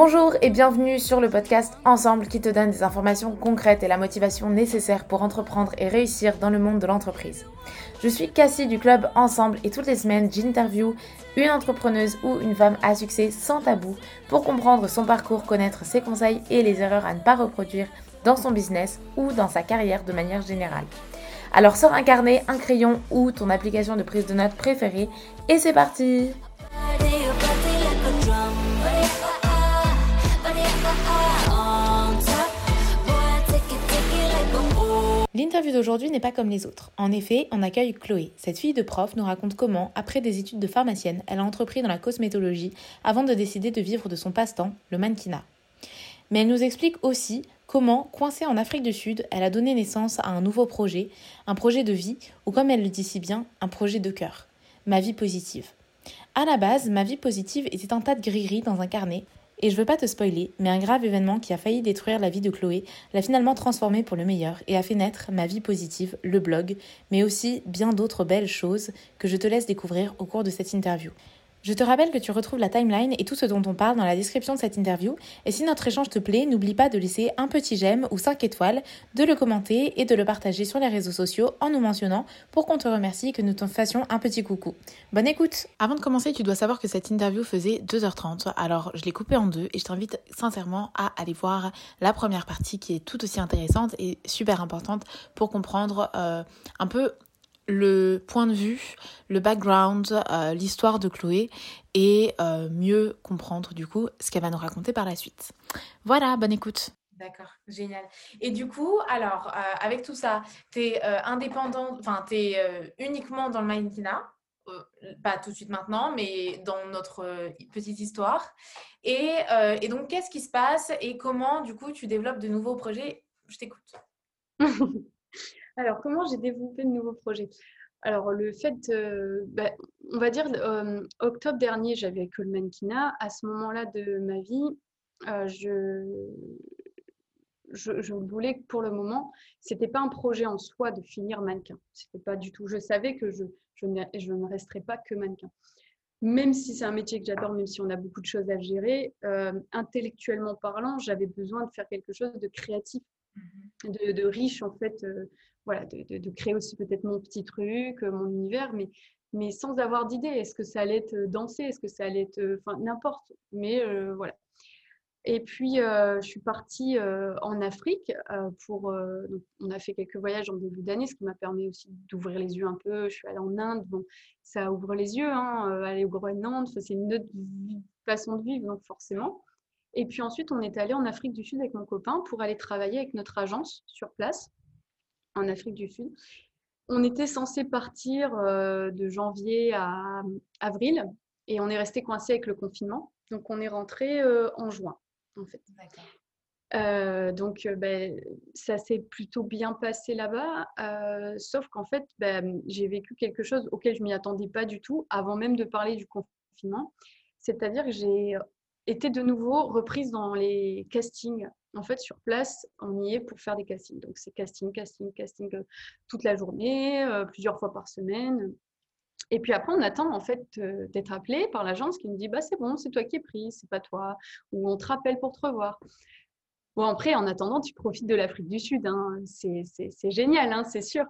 Bonjour et bienvenue sur le podcast Ensemble qui te donne des informations concrètes et la motivation nécessaire pour entreprendre et réussir dans le monde de l'entreprise. Je suis Cassie du club Ensemble et toutes les semaines j'interview une entrepreneuse ou une femme à succès sans tabou pour comprendre son parcours, connaître ses conseils et les erreurs à ne pas reproduire dans son business ou dans sa carrière de manière générale. Alors sors un carnet, un crayon ou ton application de prise de notes préférée et c'est parti L'interview d'aujourd'hui n'est pas comme les autres. En effet, on accueille Chloé. Cette fille de prof nous raconte comment, après des études de pharmacienne, elle a entrepris dans la cosmétologie avant de décider de vivre de son passe-temps, le mannequinat. Mais elle nous explique aussi comment, coincée en Afrique du Sud, elle a donné naissance à un nouveau projet, un projet de vie, ou comme elle le dit si bien, un projet de cœur. Ma vie positive. À la base, ma vie positive était un tas de gris dans un carnet, et je veux pas te spoiler, mais un grave événement qui a failli détruire la vie de Chloé l'a finalement transformée pour le meilleur et a fait naître ma vie positive, le blog, mais aussi bien d'autres belles choses que je te laisse découvrir au cours de cette interview. Je te rappelle que tu retrouves la timeline et tout ce dont on parle dans la description de cette interview. Et si notre échange te plaît, n'oublie pas de laisser un petit j'aime ou 5 étoiles, de le commenter et de le partager sur les réseaux sociaux en nous mentionnant pour qu'on te remercie et que nous te fassions un petit coucou. Bonne écoute Avant de commencer, tu dois savoir que cette interview faisait 2h30, alors je l'ai coupée en deux et je t'invite sincèrement à aller voir la première partie qui est tout aussi intéressante et super importante pour comprendre euh, un peu le point de vue, le background, euh, l'histoire de Chloé et euh, mieux comprendre du coup ce qu'elle va nous raconter par la suite. Voilà, bonne écoute. D'accord, génial. Et du coup, alors, euh, avec tout ça, tu es indépendant, enfin, tu es uniquement dans le mannequinat, pas tout de suite maintenant, mais dans notre petite histoire. Et, et donc, qu'est-ce qui se passe et comment, du coup, tu développes de nouveaux projets? Je t'écoute. Alors, comment j'ai développé de nouveaux projets? Alors, le fait, bah, on va dire, euh, octobre dernier, j'avais que le mannequinat. À ce moment-là de ma vie, euh, je, je, voulais que pour le moment, ce n'était pas un projet en soi de finir mannequin. C'était pas du tout. Je savais que je, je, ne, je ne resterais pas que mannequin. Même si c'est un métier que j'adore, même si on a beaucoup de choses à gérer, euh, intellectuellement parlant, j'avais besoin de faire quelque chose de créatif, mmh de, de riche en fait voilà, de, créer aussi peut-être mon petit truc, euh, mon univers, mais, sans avoir d'idée. Est-ce que ça allait être euh, danser? Est-ce que ça allait être. Euh, enfin, n'importe. Mais voilà. Et puis, je suis partie en Afrique pour. on a fait quelques voyages en début d'année, ce qui m'a permis aussi d'ouvrir les yeux un peu. Je suis allée en Inde, bon, ça ouvre les yeux, hein, aller au Groenland, c'est une autre façon de vivre, donc forcément. Et puis ensuite, on est allé en Afrique du Sud avec mon copain pour aller travailler avec notre agence sur place en Afrique du Sud. On était censé partir euh, de janvier à avril et on est resté coincé avec le confinement. Donc on est rentré euh, en juin, en fait. Euh, donc ben, ça s'est plutôt bien passé là-bas, sauf qu'en fait ben, j'ai vécu quelque chose auquel je m'y attendais pas du tout avant même de parler du confinement. C'est-à-dire que j'ai été de nouveau reprise dans les castings en fait, sur place, on y est pour faire des castings. Donc, c'est casting, casting, casting euh, toute la journée, euh, plusieurs fois par semaine. Et puis après, on attend en fait euh, d'être appelé par l'agence qui nous dit bah c'est bon, c'est toi qui es pris, c'est pas toi, ou on te rappelle pour te revoir. Bon après, en attendant, tu profites de l'Afrique du Sud, hein. c'est génial, hein, c'est sûr.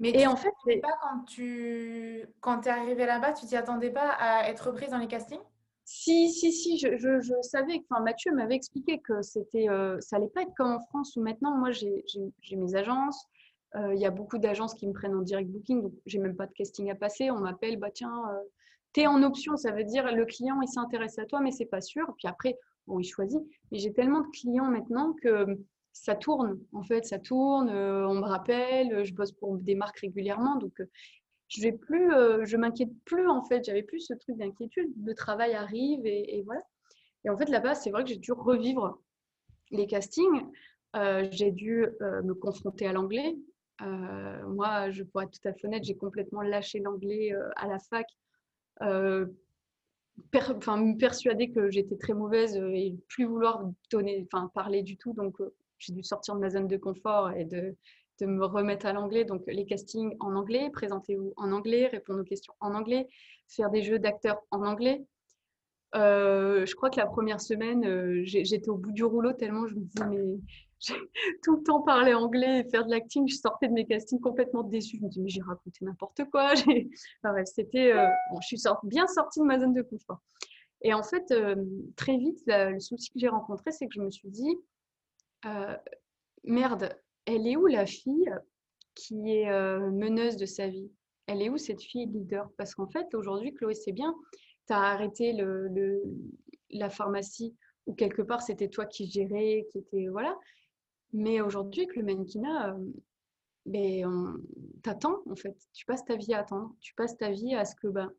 Mais et en fait, pas quand tu quand es arrivé là-bas, tu t'y attendais pas à être prise dans les castings? Si, si, si, je, savais, enfin Mathieu m'avait expliqué que c'était, euh, ça allait pas être comme en France où maintenant, moi j'ai mes agences, euh, il y a beaucoup d'agences qui me prennent en direct booking, donc j'ai même pas de casting à passer, on m'appelle, bah tiens, euh, tu es en option, ça veut dire le client il s'intéresse à toi, mais c'est pas sûr, puis après, bon, il choisit, mais j'ai tellement de clients maintenant que ça tourne, en fait, ça tourne, on me rappelle, je bosse pour des marques régulièrement, donc je vais plus, euh, je m'inquiète plus en fait. J'avais plus ce truc d'inquiétude. Le travail arrive et, voilà. Et en fait là-bas, c'est vrai que j'ai dû revivre les castings. Euh, j'ai dû euh, me confronter à l'anglais. moi, je pourrais être tout à fait honnête, j'ai complètement lâché l'anglais à la fac. enfin, me persuader que j'étais très mauvaise et plus vouloir parler du tout. Donc, j'ai dû sortir de ma zone de confort et de, de me remettre à l'anglais. Donc, les castings en anglais, présentez-vous en anglais, répondre aux questions en anglais, faire des jeux d'acteurs en anglais. je crois que la première semaine, j'étais au bout du rouleau tellement je me disais, mais tout le temps parlé anglais et faire de l'acting. Je sortais de mes castings complètement déçue. Je me dis, mais j'ai raconté n'importe quoi. Enfin, c'était, bon, je suis bien sortie de ma zone de confort. Et en fait, très vite, le souci que j'ai rencontré, c'est que je me suis dit, merde, elle est où la fille qui est meneuse de sa vie? Elle est où cette fille leader? Parce qu'en fait, aujourd'hui, Chloé, c'est bien, tu as arrêté la pharmacie où quelque part c'était toi qui gérais, qui était. Voilà. Mais aujourd'hui, avec le mannequinat, ben, t'attends en fait. Tu passes ta vie à attendre. Tu passes ta vie à ce que ben,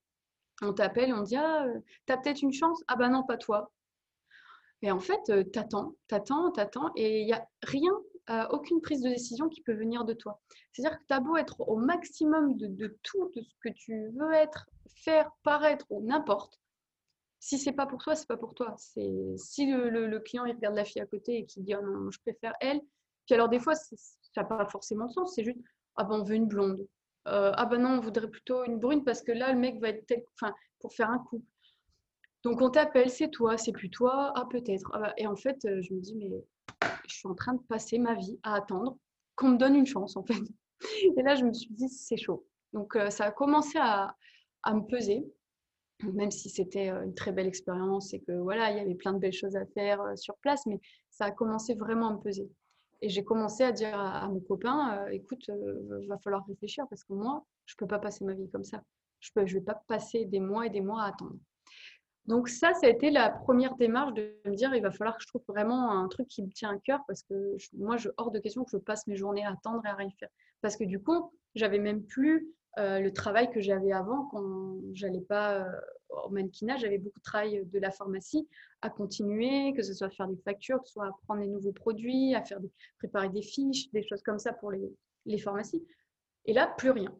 on t'appelle on dit Ah, t'as peut-être une chance? Ah, ben non, pas toi. Et en fait, t'attends, t'attends, t'attends, et il n'y a rien, aucune prise de décision qui peut venir de toi. C'est-à-dire que tu as beau être au maximum de, tout, de ce que tu veux être, faire, paraître ou n'importe, si c'est pas pour toi, c'est pas pour toi. C'est si le, client regarde la fille à côté et qu'il dit oh non, je préfère elle. Puis alors des fois ça n'a pas forcément de sens. C'est juste ah ben on veut une blonde. Euh, ah ben non on voudrait plutôt une brune parce que là le mec va être tel... enfin pour faire un couple. Donc on t'appelle, c'est toi, c'est plus toi, ah peut-être. Ah, bah, et en fait euh, je me dis mais je suis en train de passer ma vie à attendre qu'on me donne une chance en fait. Et là je me suis dit c'est chaud. Donc euh, ça a commencé à, à me peser même si c'était une très belle expérience et que voilà, il y avait plein de belles choses à faire sur place, mais ça a commencé vraiment à me peser. Et j'ai commencé à dire à, mon copain, écoute, il va falloir réfléchir parce que moi, je ne peux pas passer ma vie comme ça. Je ne je vais pas passer des mois et des mois à attendre. Donc ça, ça a été la première démarche de me dire, il va falloir que je trouve vraiment un truc qui me tient à cœur parce que moi, je, hors de question que je passe mes journées à attendre et à rien faire. Parce que du coup, j'avais même plus euh, le travail que j'avais avant quand j'allais pas euh, au mannequinat, j'avais beaucoup de travail de la pharmacie à continuer, que ce soit à faire des factures, que ce soit à prendre des nouveaux produits, à faire des, préparer des fiches, des choses comme ça pour les, pharmacies. Et là, plus rien.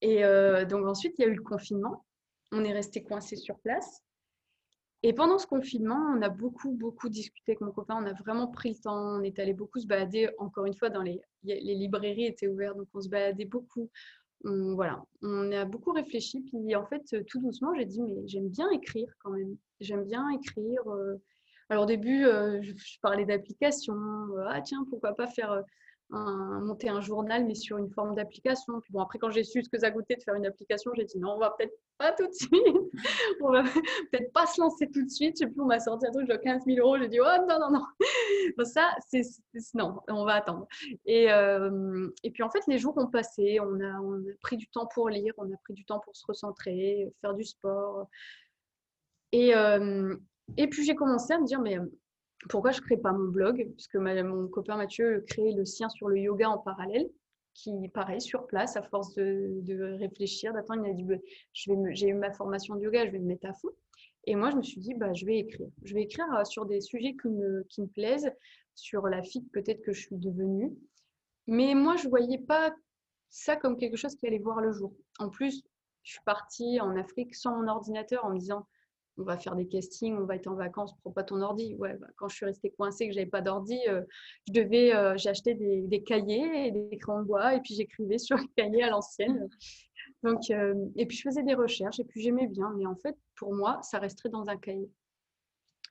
Et euh, donc ensuite, il y a eu le confinement. On est resté coincé sur place. Et pendant ce confinement, on a beaucoup, beaucoup discuté avec mon copain. On a vraiment pris le temps. On est allé beaucoup se balader. Encore une fois, dans les, les librairies étaient ouvertes, donc on se baladait beaucoup voilà, on a beaucoup réfléchi. Puis en fait, tout doucement, j'ai dit, mais j'aime bien écrire quand même. J'aime bien écrire. Euh. Alors au début, euh, je, parlais d'application. Euh, ah tiens, pourquoi pas faire monter un journal, mais sur une forme d'application. Puis bon, après, quand j'ai su ce que ça coûtait de faire une application, j'ai dit non, on va peut-être pas tout de suite. on va peut-être pas se lancer tout de suite. Je sais plus, on m'a sorti un truc de 15 000 euros. J'ai dit oh non, non, non. ça, c'est non, on va attendre. Et, euh, et puis en fait, les jours ont passé. On a, on a pris du temps pour lire, on a pris du temps pour se recentrer, faire du sport. Et, euh, et puis j'ai commencé à me dire, mais pourquoi je ne crée pas mon blog? Puisque mon copain Mathieu crée le sien sur le yoga en parallèle, qui, pareil, sur place, à force de, réfléchir, d'attendre, il a dit bah, j'ai eu ma formation de yoga, je vais me mettre à fond. Et moi, je me suis dit, bah, je vais écrire. Je vais écrire euh, sur des sujets qui me, qui me plaisent, sur la fille peut-être que je suis devenue. Mais moi, je ne voyais pas ça comme quelque chose qui allait voir le jour. En plus, je suis partie en Afrique sans mon ordinateur en me disant, on va faire des castings, on va être en vacances, prends pas ton ordi. Ouais, bah, quand je suis restée coincée, que j'avais pas d'ordi, euh, je devais, euh, acheté des, cahiers et des crayons de bois et puis j'écrivais sur les cahiers à l'ancienne. Donc, euh, et puis je faisais des recherches et puis j'aimais bien, mais en fait, pour moi, ça resterait dans un cahier.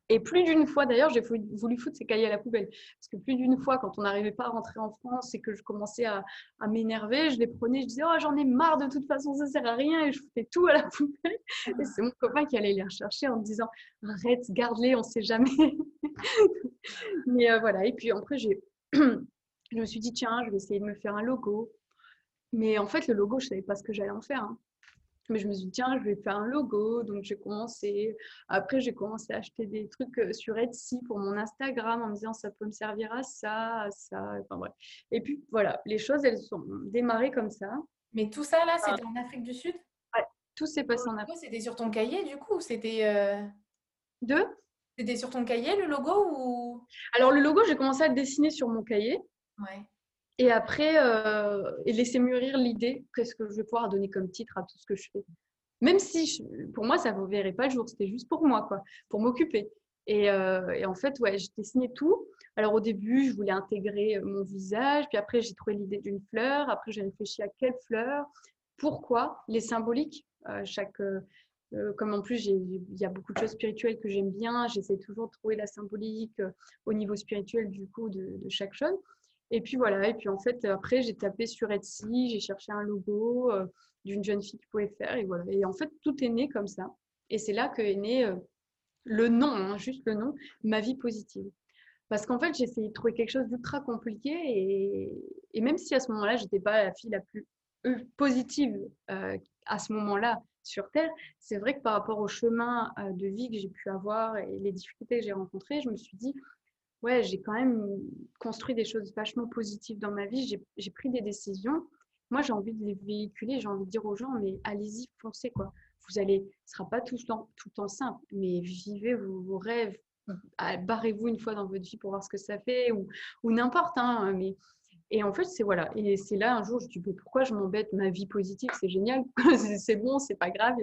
Et plus d'une fois, d'ailleurs, j'ai voulu foutre ces cahiers à la poubelle. Parce que plus d'une fois, quand on n'arrivait pas à rentrer en France et que je commençais à, m'énerver, je les prenais, je disais, oh, j'en ai marre, de toute façon, ça sert à rien, et je foutais tout à la poubelle. Et c'est mon copain qui allait les rechercher en me disant, arrête, garde-les, on ne sait jamais. Mais euh, voilà, et puis après, je me suis dit, tiens, je vais essayer de me faire un logo. Mais en fait, le logo, je ne savais pas ce que j'allais en faire. Hein. Mais je me suis dit, tiens, je vais faire un logo. Donc, j'ai commencé. Après, j'ai commencé à acheter des trucs euh, sur Etsy pour mon Instagram en me disant, ça peut me servir à ça, à ça. Enfin, bref. Et puis, voilà, les choses, elles sont démarrées comme ça. Mais tout ça, là, c'était en Afrique du Sud? Ouais, tout s'est passé en Afrique. C'était sur ton cahier, du coup C'était. Euh... Deux C'était sur ton cahier, le logo ou... Alors, le logo, j'ai commencé à le dessiner sur mon cahier. Ouais. Et après, euh, et laisser mûrir l'idée, qu'est-ce que je vais pouvoir donner comme titre à tout ce que je fais. Même si, pour moi, ça ne verrait pas le jour, c'était juste pour moi, quoi, pour m'occuper. Et, euh, en fait, ouais, j'ai dessiné tout. Alors au début, je voulais intégrer mon visage, puis après, j'ai trouvé l'idée d'une fleur. Après, j'ai réfléchi à quelle fleur, pourquoi, les symboliques. Euh, chaque, Euh, comme en plus, il y a beaucoup de choses spirituelles que j'aime bien, j'essaie toujours de trouver la symbolique euh, au niveau spirituel du coup de, chaque chose. Et puis voilà, et puis en fait, après, j'ai tapé sur Etsy, j'ai cherché un logo euh, d'une jeune fille qui pouvait faire, et voilà. Et en fait, tout est né comme ça. Et c'est là que est né le nom, hein, juste le nom, ma vie positive. Parce qu'en fait, j'ai essayé de trouver quelque chose d'ultra compliqué, et, même si à ce moment-là, j'étais pas la fille la plus positive à ce moment-là sur Terre, c'est vrai que par rapport au chemin euh, de vie que j'ai pu avoir et les difficultés que j'ai rencontrées, je me suis dit, ouais, j'ai quand même construit des choses vachement positives dans ma vie, j'ai pris des décisions. Moi, j'ai envie de les véhiculer, j'ai envie de dire aux gens, mais allez-y, foncez, quoi. Vous allez, ce sera pas tout le temps, tout le temps simple, mais vivez vos, rêves, barrez-vous une fois dans votre vie pour voir ce que ça fait, ou, n'importe, hein, mais et en fait, c'est voilà. Et c'est là un jour, je me dis, mais pourquoi je m'embête? Ma vie positive, c'est génial. c'est bon, c'est pas grave.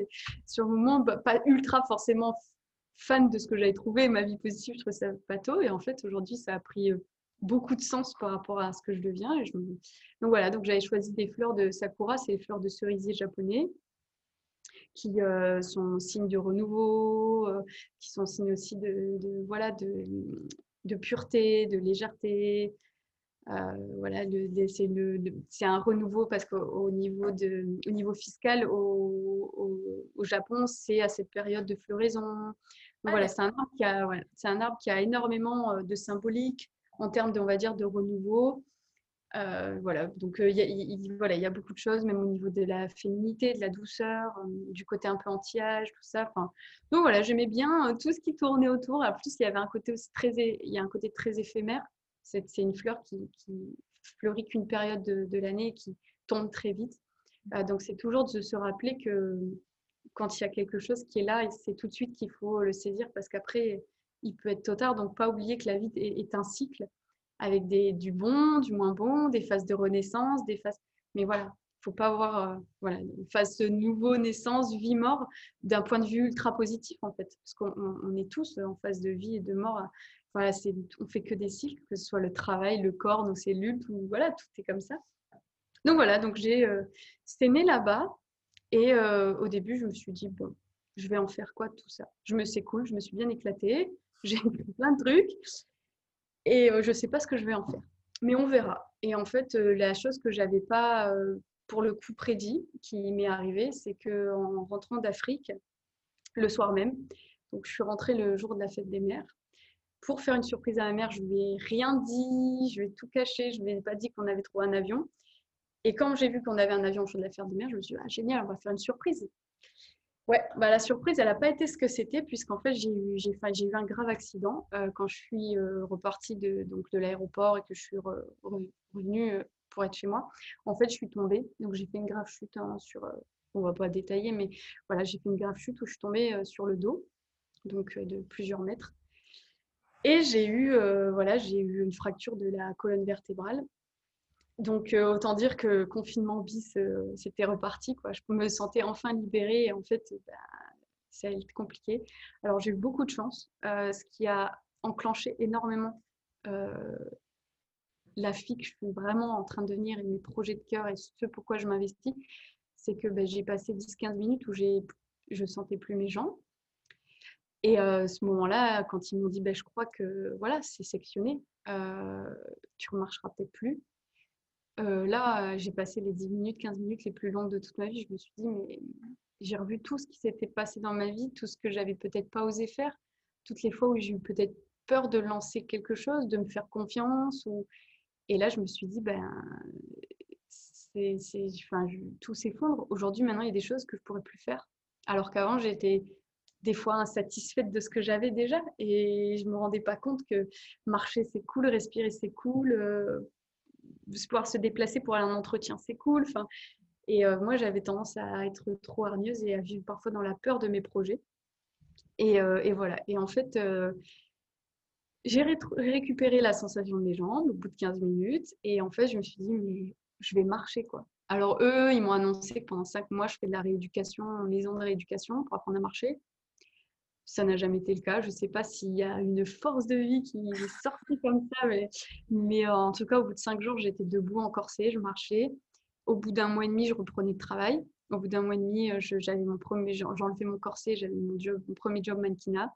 Sur le moment, bah, pas ultra forcément fan de ce que j'avais trouvé. Ma vie positive, je trouvais ça bateau. Et en fait, aujourd'hui, ça a pris euh, beaucoup de sens par rapport à ce que je deviens. Donc voilà, donc j'avais choisi des fleurs de sakura, c'est les fleurs de cerisier japonais qui euh, sont signes de renouveau, euh, qui sont signes aussi de, voilà de, pureté, de légèreté, voilà, c'est un renouveau parce qu'au niveau, fiscal, au, Japon, c'est à cette période de floraison. Ah, voilà, c'est un, arbre qui a, c'est un arbre qui a énormément euh, de symbolique en termes de, on va dire, de renouveau. Euh, voilà, donc il y, voilà, il y a beaucoup de choses, même au niveau de la féminité, de la douceur, du côté un peu anti-âge, tout ça. Donc voilà, j'aimais bien tout ce qui tournait autour. En plus, il y avait un côté aussi très, il y a un côté très éphémère. C'est une fleur qui, qui fleurit qu'une période de, l'année et qui tombe très vite. Euh, donc, c'est toujours de se rappeler que quand il y a quelque chose qui est là, c'est tout de suite qu'il faut le saisir parce qu'après, il peut être trop tard. Donc, pas oublier que la vie est, un cycle avec du bon, du moins bon, des phases de renaissance, des phases. Mais voilà, il faut pas avoir euh, une phase nouveau naissance, vie, mort, d'un point de vue ultra positif en fait. Parce qu'on est tous en phase de vie et de mort voilà, on fait que des cycles, que ce soit le travail, le corps, nos cellules, tout, voilà, tout est comme ça. Donc voilà, donc j'ai, euh, né là-bas. Et euh, au début, je me suis dit, bon, je vais en faire quoi de tout ça? Je me sais cool, je me suis bien éclatée, j'ai plein de trucs. Et euh, je ne sais pas ce que je vais en faire. Mais on verra. Et en fait, la chose que j'avais pas, pour le coup, prédit, qui m'est arrivée, c'est qu'en rentrant d'Afrique, le soir même, donc je suis rentrée le jour de la fête des mères, pour faire une surprise à ma mère, je lui ai rien dit, je lui ai tout caché, je lui ai pas dit qu'on avait trouvé un avion. Et quand j'ai vu qu'on avait un avion la fête des mères, je me suis dit, ah, génial, on va faire une surprise. Ouais, bah, la surprise, elle n'a pas été ce que c'était, puisqu'en fait, j'ai eu, j'ai, j'ai eu un grave accident euh, quand je suis euh, repartie de, donc, de l'aéroport et que je suis revenue euh, pour être chez moi. En fait, je suis tombée, donc j'ai fait une grave chute hein, sur, on va pas détailler, mais voilà, j'ai fait une grave chute où je suis tombée sur le dos, donc de plusieurs mètres. Et j'ai eu, euh, voilà, j'ai eu une fracture de la colonne vertébrale. Donc, euh, autant dire que confinement bis, euh, c'était reparti. Quoi. Je me sentais enfin libérée et en fait, bah, ça a été compliqué. Alors, j'ai eu beaucoup de chance, ce qui a enclenché énormément la fille que je suis vraiment en train de devenir et mes projets de cœur et ce pourquoi je m'investis. C'est que bah, j'ai passé 10-15 minutes où je sentais plus mes jambes. Et à ce moment-là, quand ils m'ont dit, ben, je crois que voilà, c'est sectionné, euh, tu ne remarcheras peut-être plus. Là, j'ai passé les 10 minutes, 15 minutes les plus longues de toute ma vie. Je me suis dit, mais j'ai revu tout ce qui s'était passé dans ma vie, tout ce que j'avais peut-être pas osé faire, toutes les fois où j'ai eu peut-être peur de lancer quelque chose, de me faire confiance. Et là, je me suis dit, ben, tout s'effondre. Aujourd'hui, maintenant, il y a des choses que je pourrais plus faire. Alors qu'avant, j'étais des fois insatisfaite de ce que j'avais déjà et je me rendais pas compte que marcher c'est cool, respirer c'est cool, euh, pouvoir se déplacer pour aller en entretien c'est cool. Enfin, et euh, moi j'avais tendance à être trop hargneuse et à vivre parfois dans la peur de mes projets. Et, euh, et voilà. Et en fait, j'ai récupéré la sensation de mes jambes au bout de 15 minutes et en fait je me suis dit mais je vais marcher quoi. Alors eux, ils m'ont annoncé que pendant 5 mois, je fais de la rééducation en maison de rééducation pour apprendre à marcher ça n'a jamais été le cas. Je ne sais pas s'il y a une force de vie qui est sortie comme ça, mais, euh, en tout cas, au bout de cinq jours, j'étais debout en corset, je marchais. Au bout d'un mois et demi, je reprenais le travail. Au bout d'un mois et demi, j'avais mon premier, j'enlevais mon corset, j'avais mon, premier job mannequinat.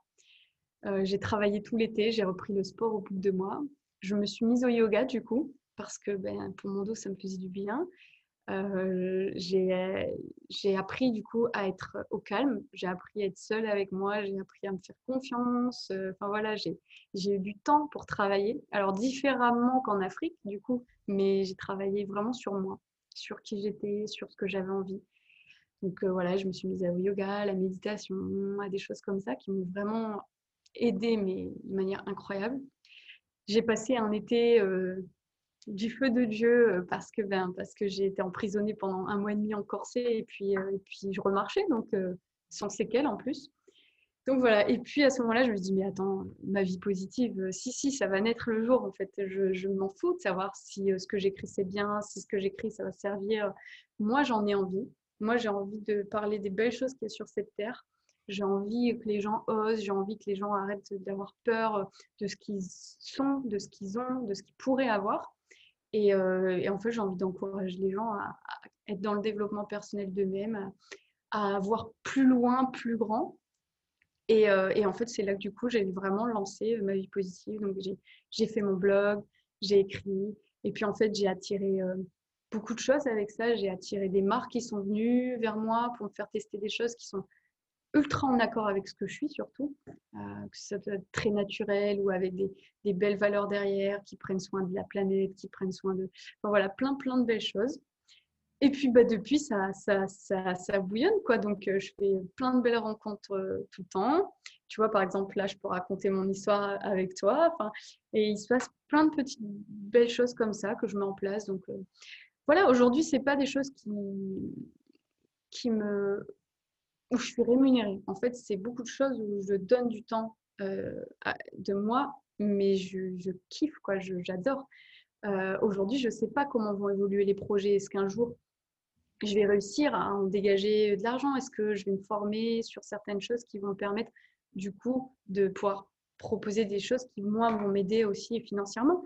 j'ai travaillé tout l'été, j'ai repris le sport au bout de deux mois. Je me suis mise au yoga du coup, parce que ben, pour mon dos, ça me faisait du bien. Euh, j'ai appris du coup à être au calme, j'ai appris à être seule avec moi, j'ai appris à me faire confiance. Euh, enfin voilà, j'ai eu du temps pour travailler. Alors différemment qu'en Afrique du coup, mais j'ai travaillé vraiment sur moi, sur qui j'étais, sur ce que j'avais envie. Donc euh, voilà, je me suis mise au yoga, à la méditation, à des choses comme ça qui m'ont vraiment aidé, mais de manière incroyable. J'ai passé un été du feu de Dieu euh, parce que, ben, parce que j'ai été emprisonnée pendant un mois et demi en corset et puis, euh, et puis je remarchais, donc euh, sans séquelles en plus. Donc voilà, et puis à ce moment-là, je me dis, mais attends, ma vie positive, si, si, ça va naître le jour, en fait, je, je m'en fous de savoir si ce que j'écris c'est bien, si ce que j'écris ça va servir. Moi, j'en ai envie. Moi, j'ai envie de parler des belles choses qu'il y a sur cette terre. J'ai envie que les gens osent, j'ai envie que les gens arrêtent d'avoir peur de ce qu'ils sont, de ce qu'ils ont, de ce qu'ils pourraient avoir. Euh, et, en fait, j'ai envie d'encourager les gens à, être dans le développement personnel d'eux-mêmes, à, voir plus loin, plus grand. Euh, et, en fait, c'est là que du coup, j'ai vraiment lancé ma vie positive. Donc, j'ai fait mon blog, j'ai écrit. Et puis, en fait, j'ai attiré euh, beaucoup de choses avec ça. J'ai attiré des marques qui sont venues vers moi pour me faire tester des choses qui sont ultra en accord avec ce que je suis surtout, euh, que ça soit très naturel ou avec des, belles valeurs derrière, qui prennent soin de la planète, qui prennent soin de... voilà, plein, plein de belles choses. Et puis bah, depuis, ça, ça, ça, ça bouillonne, quoi. Donc euh, je fais plein de belles rencontres euh, tout le temps. Tu vois, par exemple, là, je peux raconter mon histoire avec toi. Et il se passe plein de petites belles choses comme ça que je mets en place. Donc voilà, aujourd'hui, ce pas des choses qui, qui me où je suis rémunérée. En fait, c'est beaucoup de choses où je donne du temps euh, de moi, mais je, kiffe, quoi, j'adore. Euh, aujourd'hui, je ne sais pas comment vont évoluer les projets. Est-ce qu'un jour, je vais réussir à en dégager de l'argent? Est-ce que je vais me former sur certaines choses qui vont me permettre, du coup, de pouvoir proposer des choses qui, moi, vont m'aider aussi financièrement?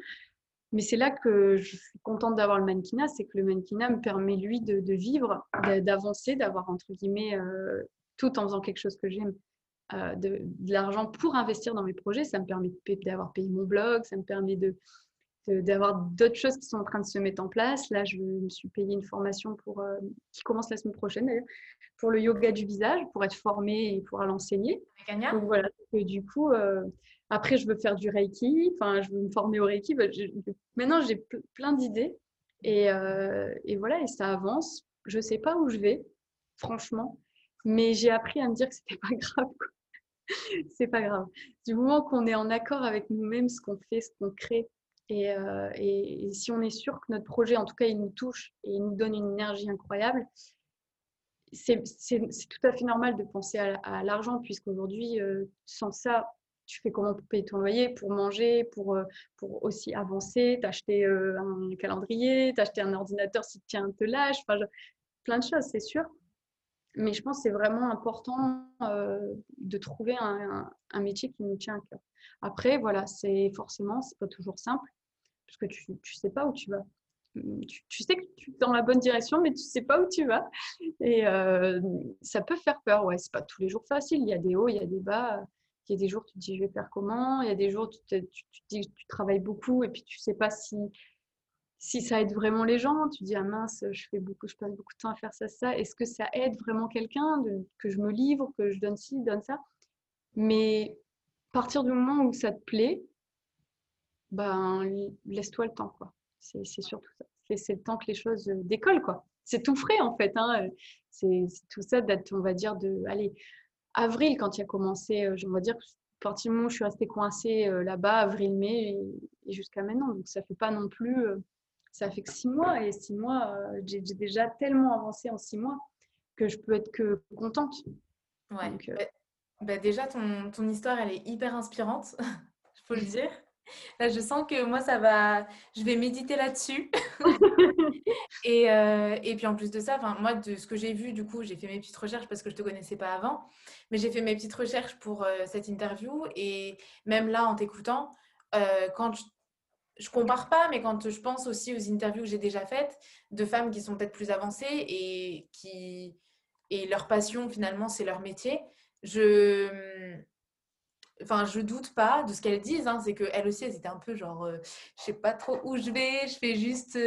Mais c'est là que je suis contente d'avoir le mannequinat, c'est que le mannequinat me permet, lui, de, vivre, d'avancer, d'avoir, entre guillemets, euh, tout en faisant quelque chose que j'aime, euh, de, l'argent pour investir dans mes projets. Ça me permet d'avoir payé mon blog, ça me permet de, d'avoir d'autres choses qui sont en train de se mettre en place. Là, je me suis payé une formation pour, euh, qui commence la semaine prochaine pour le yoga du visage, pour être formée et pouvoir l'enseigner. Donc voilà, du coup, après, je veux faire du Reiki, enfin, je veux me former au Reiki. Bah, maintenant, j'ai plein d'idées et, euh, et, voilà, et ça avance. Je sais pas où je vais, franchement, mais j'ai appris à me dire que c'était pas grave. c'est pas grave. Du moment qu'on est en accord avec nous-mêmes, ce qu'on fait, ce qu'on crée, et, euh, et, si on est sûr que notre projet, en tout cas, il nous touche et il nous donne une énergie incroyable, c'est tout à fait normal de penser à, l'argent, puisqu'aujourd'hui, euh, sans ça, tu fais comment pour payer ton loyer, pour manger, pour, euh, pour aussi avancer, t'acheter euh, un calendrier, t'acheter un ordinateur si tiens te lâche, enfin, plein de choses, c'est sûr. Mais je pense que c'est vraiment important de trouver un, métier qui nous tient à cœur. Après, voilà, c'est forcément, c'est pas toujours simple, parce que tu ne sais pas où tu vas. Tu, sais que tu es dans la bonne direction, mais tu sais pas où tu vas. Et ça peut faire peur, ouais. C'est pas tous les jours facile. Il y a des hauts, il y a des bas. Il y a des jours, tu te dis, je vais faire comment? Il y a des jours, tu te, tu, tu travailles beaucoup et puis tu sais pas si, si ça aide vraiment les gens. Tu te dis, ah mince, je, fais beaucoup, je passe beaucoup de temps à faire ça, ça. Est-ce que ça aide vraiment quelqu'un que je me livre, que je donne ci, donne ça? Mais à partir du moment où ça te plaît, ben, laisse-toi le temps. quoi. C'est surtout ça. C'est le temps que les choses décollent. quoi. C'est tout frais, en fait. Hein. C'est tout ça d'être, on va dire, de... Allez, avril, quand il a commencé, euh, on va dire, à partir du moment où je suis restée coincée euh, là-bas, avril-mai, et, jusqu'à maintenant. Donc, ça fait pas non plus, euh, ça fait que six mois, et six mois, j'ai déjà tellement avancé en six mois que je peux être que contente. Ouais. Bah, bah, déjà, ton, ton, histoire, elle est hyper inspirante, il faut le dire. Là, je sens que moi, ça va. Je vais méditer là-dessus. et, euh, et, puis en plus de ça, moi, de ce que j'ai vu, du coup, j'ai fait mes petites recherches parce que je ne te connaissais pas avant. Mais j'ai fait mes petites recherches pour euh, cette interview. Et même là, en t'écoutant, euh, quand je compare pas, mais quand je pense aussi aux interviews que j'ai déjà faites de femmes qui sont peut-être plus avancées et qui et leur passion finalement c'est leur métier, je enfin je doute pas de ce qu'elles disent, hein, c'est qu'elles aussi elles étaient un peu genre je je sais pas trop où je vais, je fais juste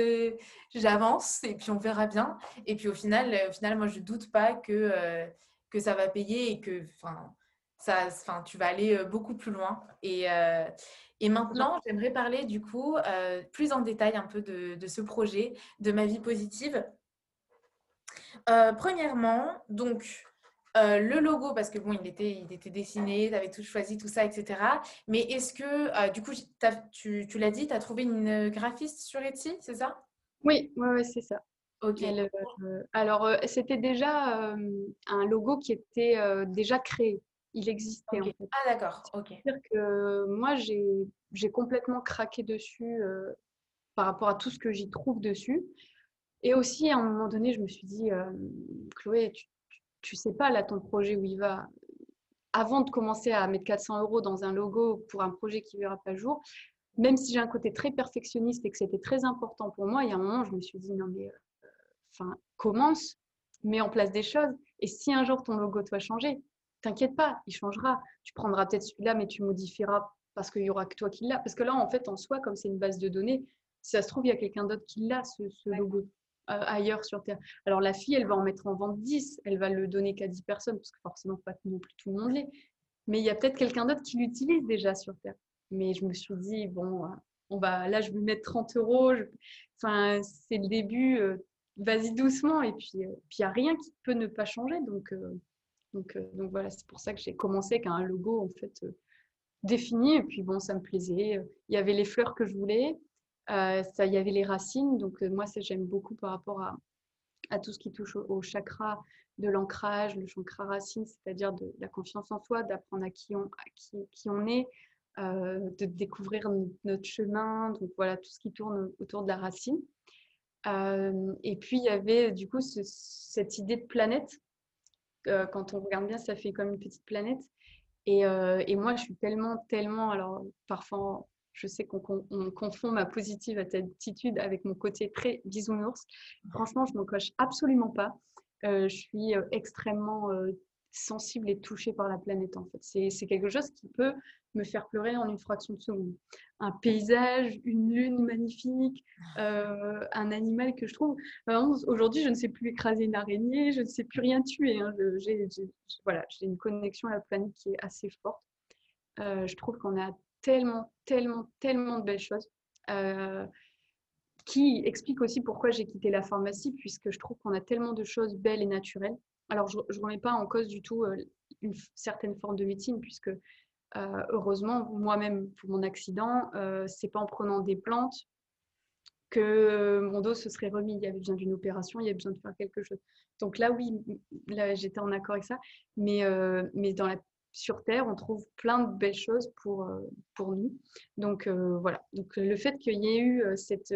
j'avance et puis on verra bien. Et puis au final, au final moi je doute pas que que ça va payer et que enfin ça, enfin tu vas aller beaucoup plus loin et et maintenant, j'aimerais parler du coup euh, plus en détail un peu de, ce projet, de ma vie positive. Euh, premièrement, donc euh, le logo, parce que bon, il était, il était dessiné, tu avais tout choisi, tout ça, etc. Mais est-ce que, du coup, tu, tu l'as dit, tu as trouvé une graphiste sur Etsy, c'est ça? Oui, ouais, c'est ça. Ok. alors, c'était déjà un logo qui était déjà créé il existait. En fait. Ah d'accord, ok. C'est-à-dire que moi, j'ai complètement craqué dessus euh, par rapport à tout ce que j'y trouve dessus. Et aussi, à un moment donné, je me suis dit, euh, Chloé, tu, tu, sais pas là ton projet où il va. Avant de commencer à mettre 400 euros dans un logo pour un projet qui verra pas jour, même si j'ai un côté très perfectionniste et que c'était très important pour moi, il y a un moment, je me suis dit, non mais, euh, enfin, commence, mets en place des choses. Et si un jour ton logo doit changer, t'inquiète pas, il changera. Tu prendras peut-être celui-là, mais tu modifieras parce qu'il y aura que toi qui l'a. Parce que là, en fait, en soi, comme c'est une base de données, si ça se trouve, il y a quelqu'un d'autre qui l'a, ce, logo, ailleurs sur Terre. Alors, la fille, elle va en mettre en vente 10, elle va le donner qu'à 10 personnes, parce que forcément, pas non plus tout le monde l'est. Mais il y a peut-être quelqu'un d'autre qui l'utilise déjà sur Terre. Mais je me suis dit, bon, euh, on va, là, je vais mettre 30 euros. Enfin, c'est le début. Euh, vas-y doucement. Et puis, il n'y a rien qui peut ne pas changer. Donc, donc, euh, donc voilà, c'est pour ça que j'ai commencé avec un logo en fait euh, défini. Et puis bon, ça me plaisait. Il y avait les fleurs que je voulais. Euh, il y avait les racines. Donc moi, ça j'aime beaucoup par rapport à, à tout ce qui touche au, chakra de l'ancrage, le chakra racine, c'est-à-dire de, la confiance en soi, d'apprendre à qui on, qui, qui on est, de découvrir notre chemin. Donc voilà, tout ce qui tourne autour de la racine. et puis il y avait du coup cette idée de planète euh, quand on regarde bien, ça fait comme une petite planète. Euh, et, moi, je suis tellement, tellement. Alors, parfois, je sais qu'on confond ma positive attitude avec mon côté très bisounours. Franchement, je ne me coche absolument pas. Euh, je suis extrêmement sensible et touchée par la planète, en fait. C'est quelque chose qui peut me faire pleurer en une fraction de seconde. Un paysage, une lune magnifique, euh, un animal que je trouve. Aujourd'hui, je ne sais plus écraser une araignée, je ne sais plus rien tuer. Hein. J'ai voilà, une connexion à la planète qui est assez forte. Euh, je trouve qu'on a tellement, tellement, tellement de belles choses. Euh, qui explique aussi pourquoi j'ai quitté la pharmacie, puisque je trouve qu'on a tellement de choses belles et naturelles. Alors, je ne remets pas en cause du tout une certaine forme de médecine, puisque euh, heureusement, moi-même, pour mon accident, euh, c'est pas en prenant des plantes que mon dos se serait remis. Il y avait besoin d'une opération, il y avait besoin de faire quelque chose. Donc là, oui, là, j'étais en accord avec ça. Mais, euh, mais dans la, sur Terre, on trouve plein de belles choses pour, pour nous. Donc voilà. Donc le fait qu'il y ait eu cette,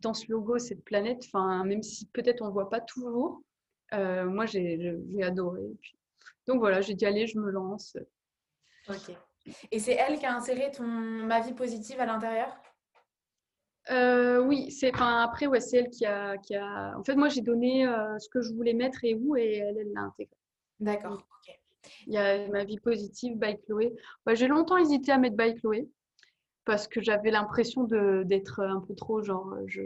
dans ce logo cette planète, même si peut-être on ne voit pas toujours, moi j'ai adoré. donc voilà, j'ai dit allez, je me lance. Ok. Et c'est elle qui a inséré ton ma vie positive à l'intérieur? Euh, oui, c'est enfin après ouais, c'est elle qui a, qui a En fait, moi j'ai donné euh, ce que je voulais mettre et où et elle elle l'a intégré. D'accord. ok. Il y a ma vie positive by Chloé. j'ai longtemps hésité à mettre by Chloé parce que j'avais l'impression d'être un peu trop genre je,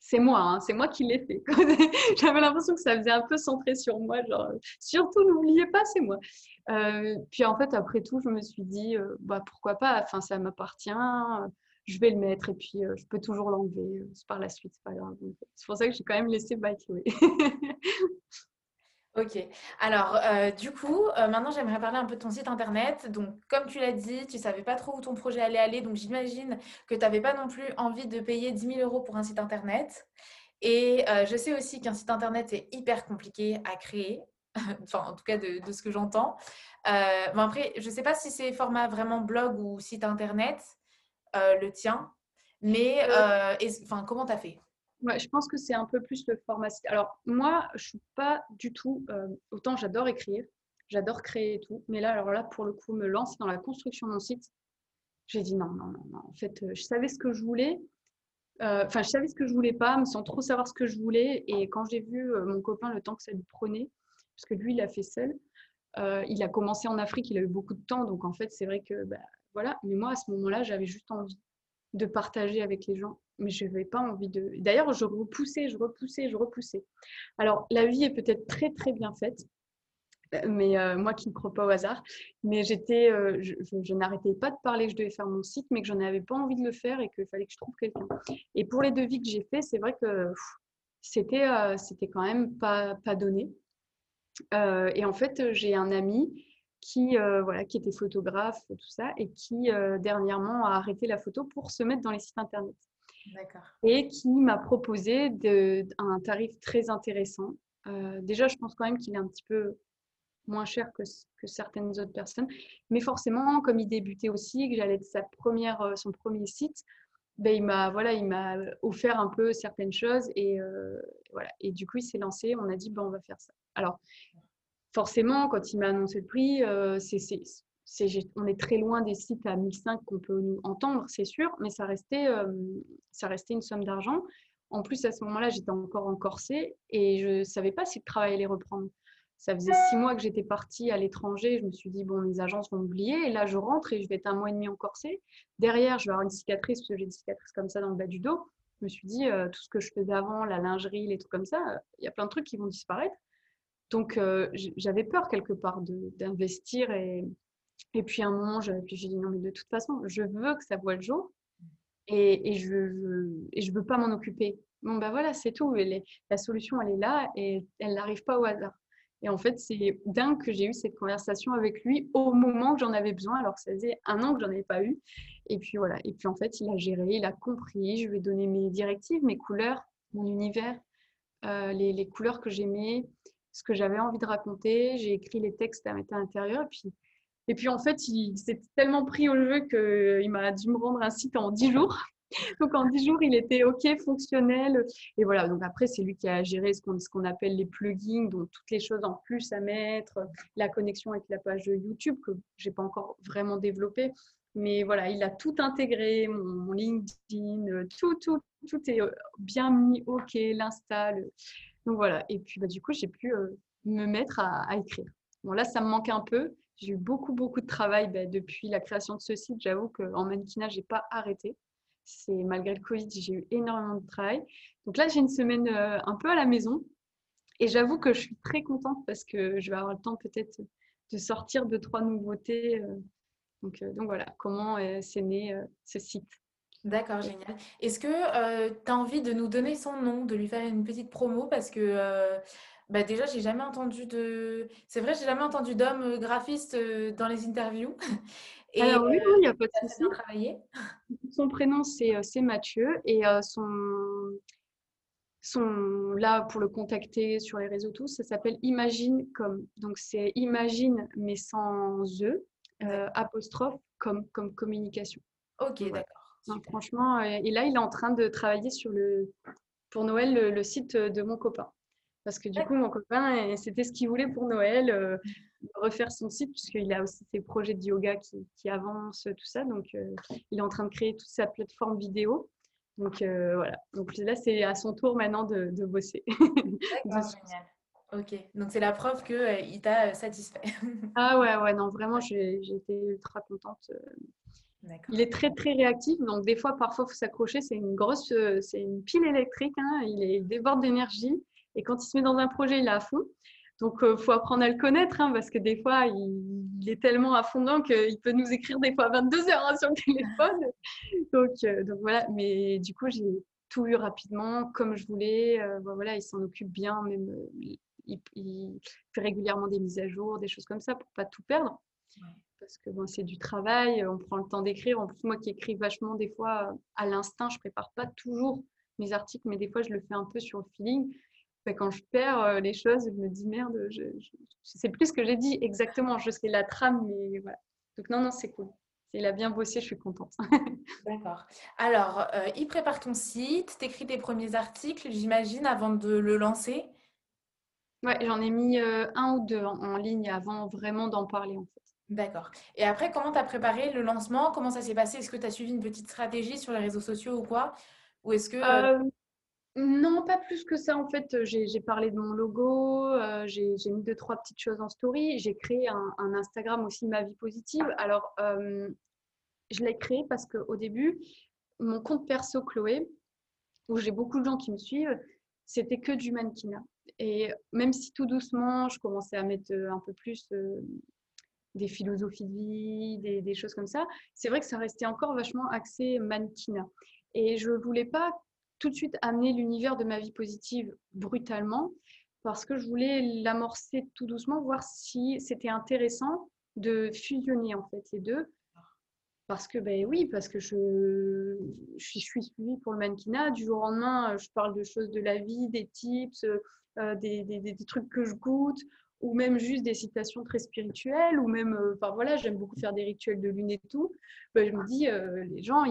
c'est moi, hein, c'est moi qui l'ai fait. J'avais l'impression que ça faisait un peu centré sur moi, genre surtout n'oubliez pas, c'est moi. Euh, puis en fait, après tout, je me suis dit, euh, bah pourquoi pas, enfin ça m'appartient, je vais le mettre et puis euh, je peux toujours l'enlever par la suite, c'est pas grave. C'est pour ça que j'ai quand même laissé Bike Ok. Alors, euh, du coup, euh, maintenant, j'aimerais parler un peu de ton site internet. Donc, comme tu l'as dit, tu savais pas trop où ton projet allait aller. Donc, j'imagine que tu n'avais pas non plus envie de payer 10 000 euros pour un site internet. Et euh, je sais aussi qu'un site internet, c'est hyper compliqué à créer. enfin, en tout cas, de, ce que j'entends. bon, après, je ne sais pas si c'est format vraiment blog ou site internet, le tien. Mais, enfin, comment tu as fait? Je pense que c'est un peu plus le format. Alors, moi, je suis pas du tout. Euh, autant j'adore écrire, j'adore créer et tout. Mais là, alors là, pour le coup, me lancer dans la construction de mon site, J'ai dit non, non, non, non. En fait, je savais ce que je voulais. Enfin, je savais ce que je voulais pas, mais sans trop savoir ce que je voulais. Et quand j'ai vu mon copain le temps que ça lui prenait, parce que lui, il a fait seul, il a commencé en Afrique, il a eu beaucoup de temps. Donc, en fait, c'est vrai que, bah, voilà. Mais moi, à ce moment-là, j'avais juste envie de partager avec les gens. Mais je n'avais pas envie de. D'ailleurs, je repoussais, je repoussais, je repoussais. Alors, la vie est peut-être très, très bien faite mais euh, moi qui ne crois pas au hasard. Mais j'étais, euh, je, n'arrêtais pas de parler que je devais faire mon site, mais que j'en avais pas envie de le faire et qu'il fallait que je trouve quelqu'un. Et pour les devis que j'ai faits, c'est vrai que c'était, euh, c'était quand même pas, pas donné. et en fait, j'ai un ami qui, voilà, qui était photographe, tout ça, et qui dernièrement a arrêté la photo pour se mettre dans les sites internet. Et qui m'a proposé un tarif très intéressant. déjà, je pense quand même qu'il est un petit peu moins cher que, certaines autres personnes. Mais forcément, comme il débutait aussi, que j'allais être sa première, euh, son premier site, ben, il m'a voilà, il m'a offert un peu certaines choses et euh, voilà. Et du coup, il s'est lancé. On a dit ben, on va faire ça. Alors forcément, quand il m'a annoncé le prix, euh, c'est, on est très loin des sites à 1005 qu'on peut nous entendre, c'est sûr, mais ça restait, ça restait une somme d'argent. En plus, à ce moment-là, j'étais encore en corset et je ne savais pas si le travail allait reprendre. Ça faisait six mois que j'étais partie à l'étranger. Je me suis dit, bon, les agences vont oublier. Et là, je rentre et je vais être un mois et demi en corset. Derrière, je vais avoir une cicatrice, parce que j'ai une cicatrice comme ça dans le bas du dos. Je me suis dit, euh, tout ce que je faisais avant, la lingerie, les trucs comme ça, il y a plein de trucs qui vont disparaître. Donc, euh, j'avais peur quelque part d'investir. Et, et puis, à un moment, j'ai dit, non, mais de toute façon, je veux que ça voit le jour. Et, je ne je veux pas m'en occuper. Bon, ben voilà, c'est tout. la solution, elle est là et elle n'arrive pas au hasard. Et en fait, c'est dingue que j'ai eu cette conversation avec lui au moment que j'en avais besoin, alors que ça faisait un an que j'en avais pas eu. Et puis voilà. Et puis en fait, il a géré, il a compris. Je lui ai donné mes directives, mes couleurs, mon univers, euh, les, les, couleurs que j'aimais, ce que j'avais envie de raconter. J'ai écrit les textes à mettre à l'intérieur. Et puis, et puis en fait, il s'est tellement pris au jeu qu'il m'a dû me rendre un site en 10 jours. Donc en 10 jours, il était OK, fonctionnel. Et voilà, donc après, c'est lui qui a géré ce qu'on qu'on appelle les plugins, donc toutes les choses en plus à mettre, la connexion avec la page YouTube que je n'ai pas encore vraiment développée. Mais voilà, il a tout intégré, mon, LinkedIn, tout, tout, tout est euh, bien mis OK, l'install. Donc voilà, et puis bah, du coup, j'ai pu euh, me mettre à, écrire. Bon, là, ça me manque un peu. J'ai eu beaucoup, beaucoup de travail bah, depuis la création de ce site. J'avoue qu'en mannequinat, je n'ai pas arrêté c'est malgré le Covid, j'ai eu énormément de travail. Donc là, j'ai une semaine euh, un peu à la maison. Et j'avoue que je suis très contente parce que je vais avoir le temps peut-être de sortir deux, trois nouveautés. Euh. Donc, euh, donc voilà, comment c'est né ce site. D'accord, génial. Est-ce que tu as envie de nous donner son nom, de lui faire une petite promo? Parce que bah déjà, j'ai jamais entendu de. C'est vrai, j'ai jamais entendu d'homme graphiste dans les interviews. Alors oui, il n'y a pas de souci. Son prénom, c'est euh, Mathieu et euh, son, son, là, pour le contacter sur les réseaux tous, ça s'appelle Imagine comme. Donc c'est Imagine, mais sans E, euh, apostrophe, comme, comme communication. Ok, d'accord. franchement, et là, il est en train de travailler sur le, pour Noël le site de mon copain. Parce que du coup, mon copain, c'était ce qu'il voulait pour Noël refaire son site puisqu'il a aussi ses projets de yoga qui, qui avancent, tout ça. Donc, euh, il est en train de créer toute sa plateforme vidéo. Donc, euh, voilà. Donc, là, c'est à son tour maintenant de, de bosser. D'accord, génial. Ok, donc c'est la preuve qu'il euh, il t'a satisfait. ah ouais, ouais, non, vraiment, j'ai été ultra contente. Il est très, très réactif. Donc, des fois, parfois, il faut s'accrocher. C'est une grosse, c'est une pile électrique. Hein. Il, est, il déborde d'énergie. Et quand il se met dans un projet, il est à fond. Donc, il euh, faut apprendre à le connaître, hein, parce que des fois, il, est tellement affondant qu'il peut nous écrire des fois à 22 heures hein, sur le téléphone. donc, euh, donc, voilà, mais du coup, j'ai tout eu rapidement, comme je voulais. Euh, voilà, il s'en occupe bien, même il, fait régulièrement des mises à jour, des choses comme ça, pour pas tout perdre. Parce que c'est du travail, on prend le temps d'écrire. En plus, moi qui écris vachement des fois à l'instinct, je prépare pas toujours mes articles, mais des fois, je le fais un peu sur le feeling quand je perds euh, les choses, je me dis merde, je, ne sais plus ce que j'ai dit exactement, je sais la trame, mais voilà. Donc non, non, c'est cool. Il a bien bossé, je suis contente. D'accord. Alors, euh, il prépare ton site, tu écris tes premiers articles, j'imagine, avant de le lancer? Ouais, j'en ai mis euh, un ou deux en, ligne avant vraiment d'en parler en fait. D'accord. Et après, comment tu as préparé le lancement? Comment ça s'est passé? Est-ce que tu as suivi une petite stratégie sur les réseaux sociaux ou quoi? Ou est-ce que... Euh, non, pas plus que ça. En fait, j'ai parlé de mon logo, j'ai mis deux, trois petites choses en story. J'ai créé un, Instagram aussi, Ma Vie Positive. Alors, je l'ai créé parce qu'au début, mon compte perso Chloé, où j'ai beaucoup de gens qui me suivent, c'était que du mannequinat. Et même si tout doucement, je commençais à mettre un peu plus des philosophies de vie, des, des choses comme ça, c'est vrai que ça restait encore vachement axé mannequinat. Et je voulais pas tout de suite amener l'univers de ma vie positive brutalement, parce que je voulais l'amorcer tout doucement, voir si c'était intéressant de fusionner en fait les deux parce que, ben oui, parce que je, je suis, suivie pour le mannequinat. Du jour au lendemain, euh, je parle de choses de la vie, des tips, euh, des, des, trucs que je goûte, ou même juste des citations très spirituelles, ou même, euh, enfin voilà, j'aime beaucoup faire des rituels de lune et tout. Ben, je me dis, euh, les gens,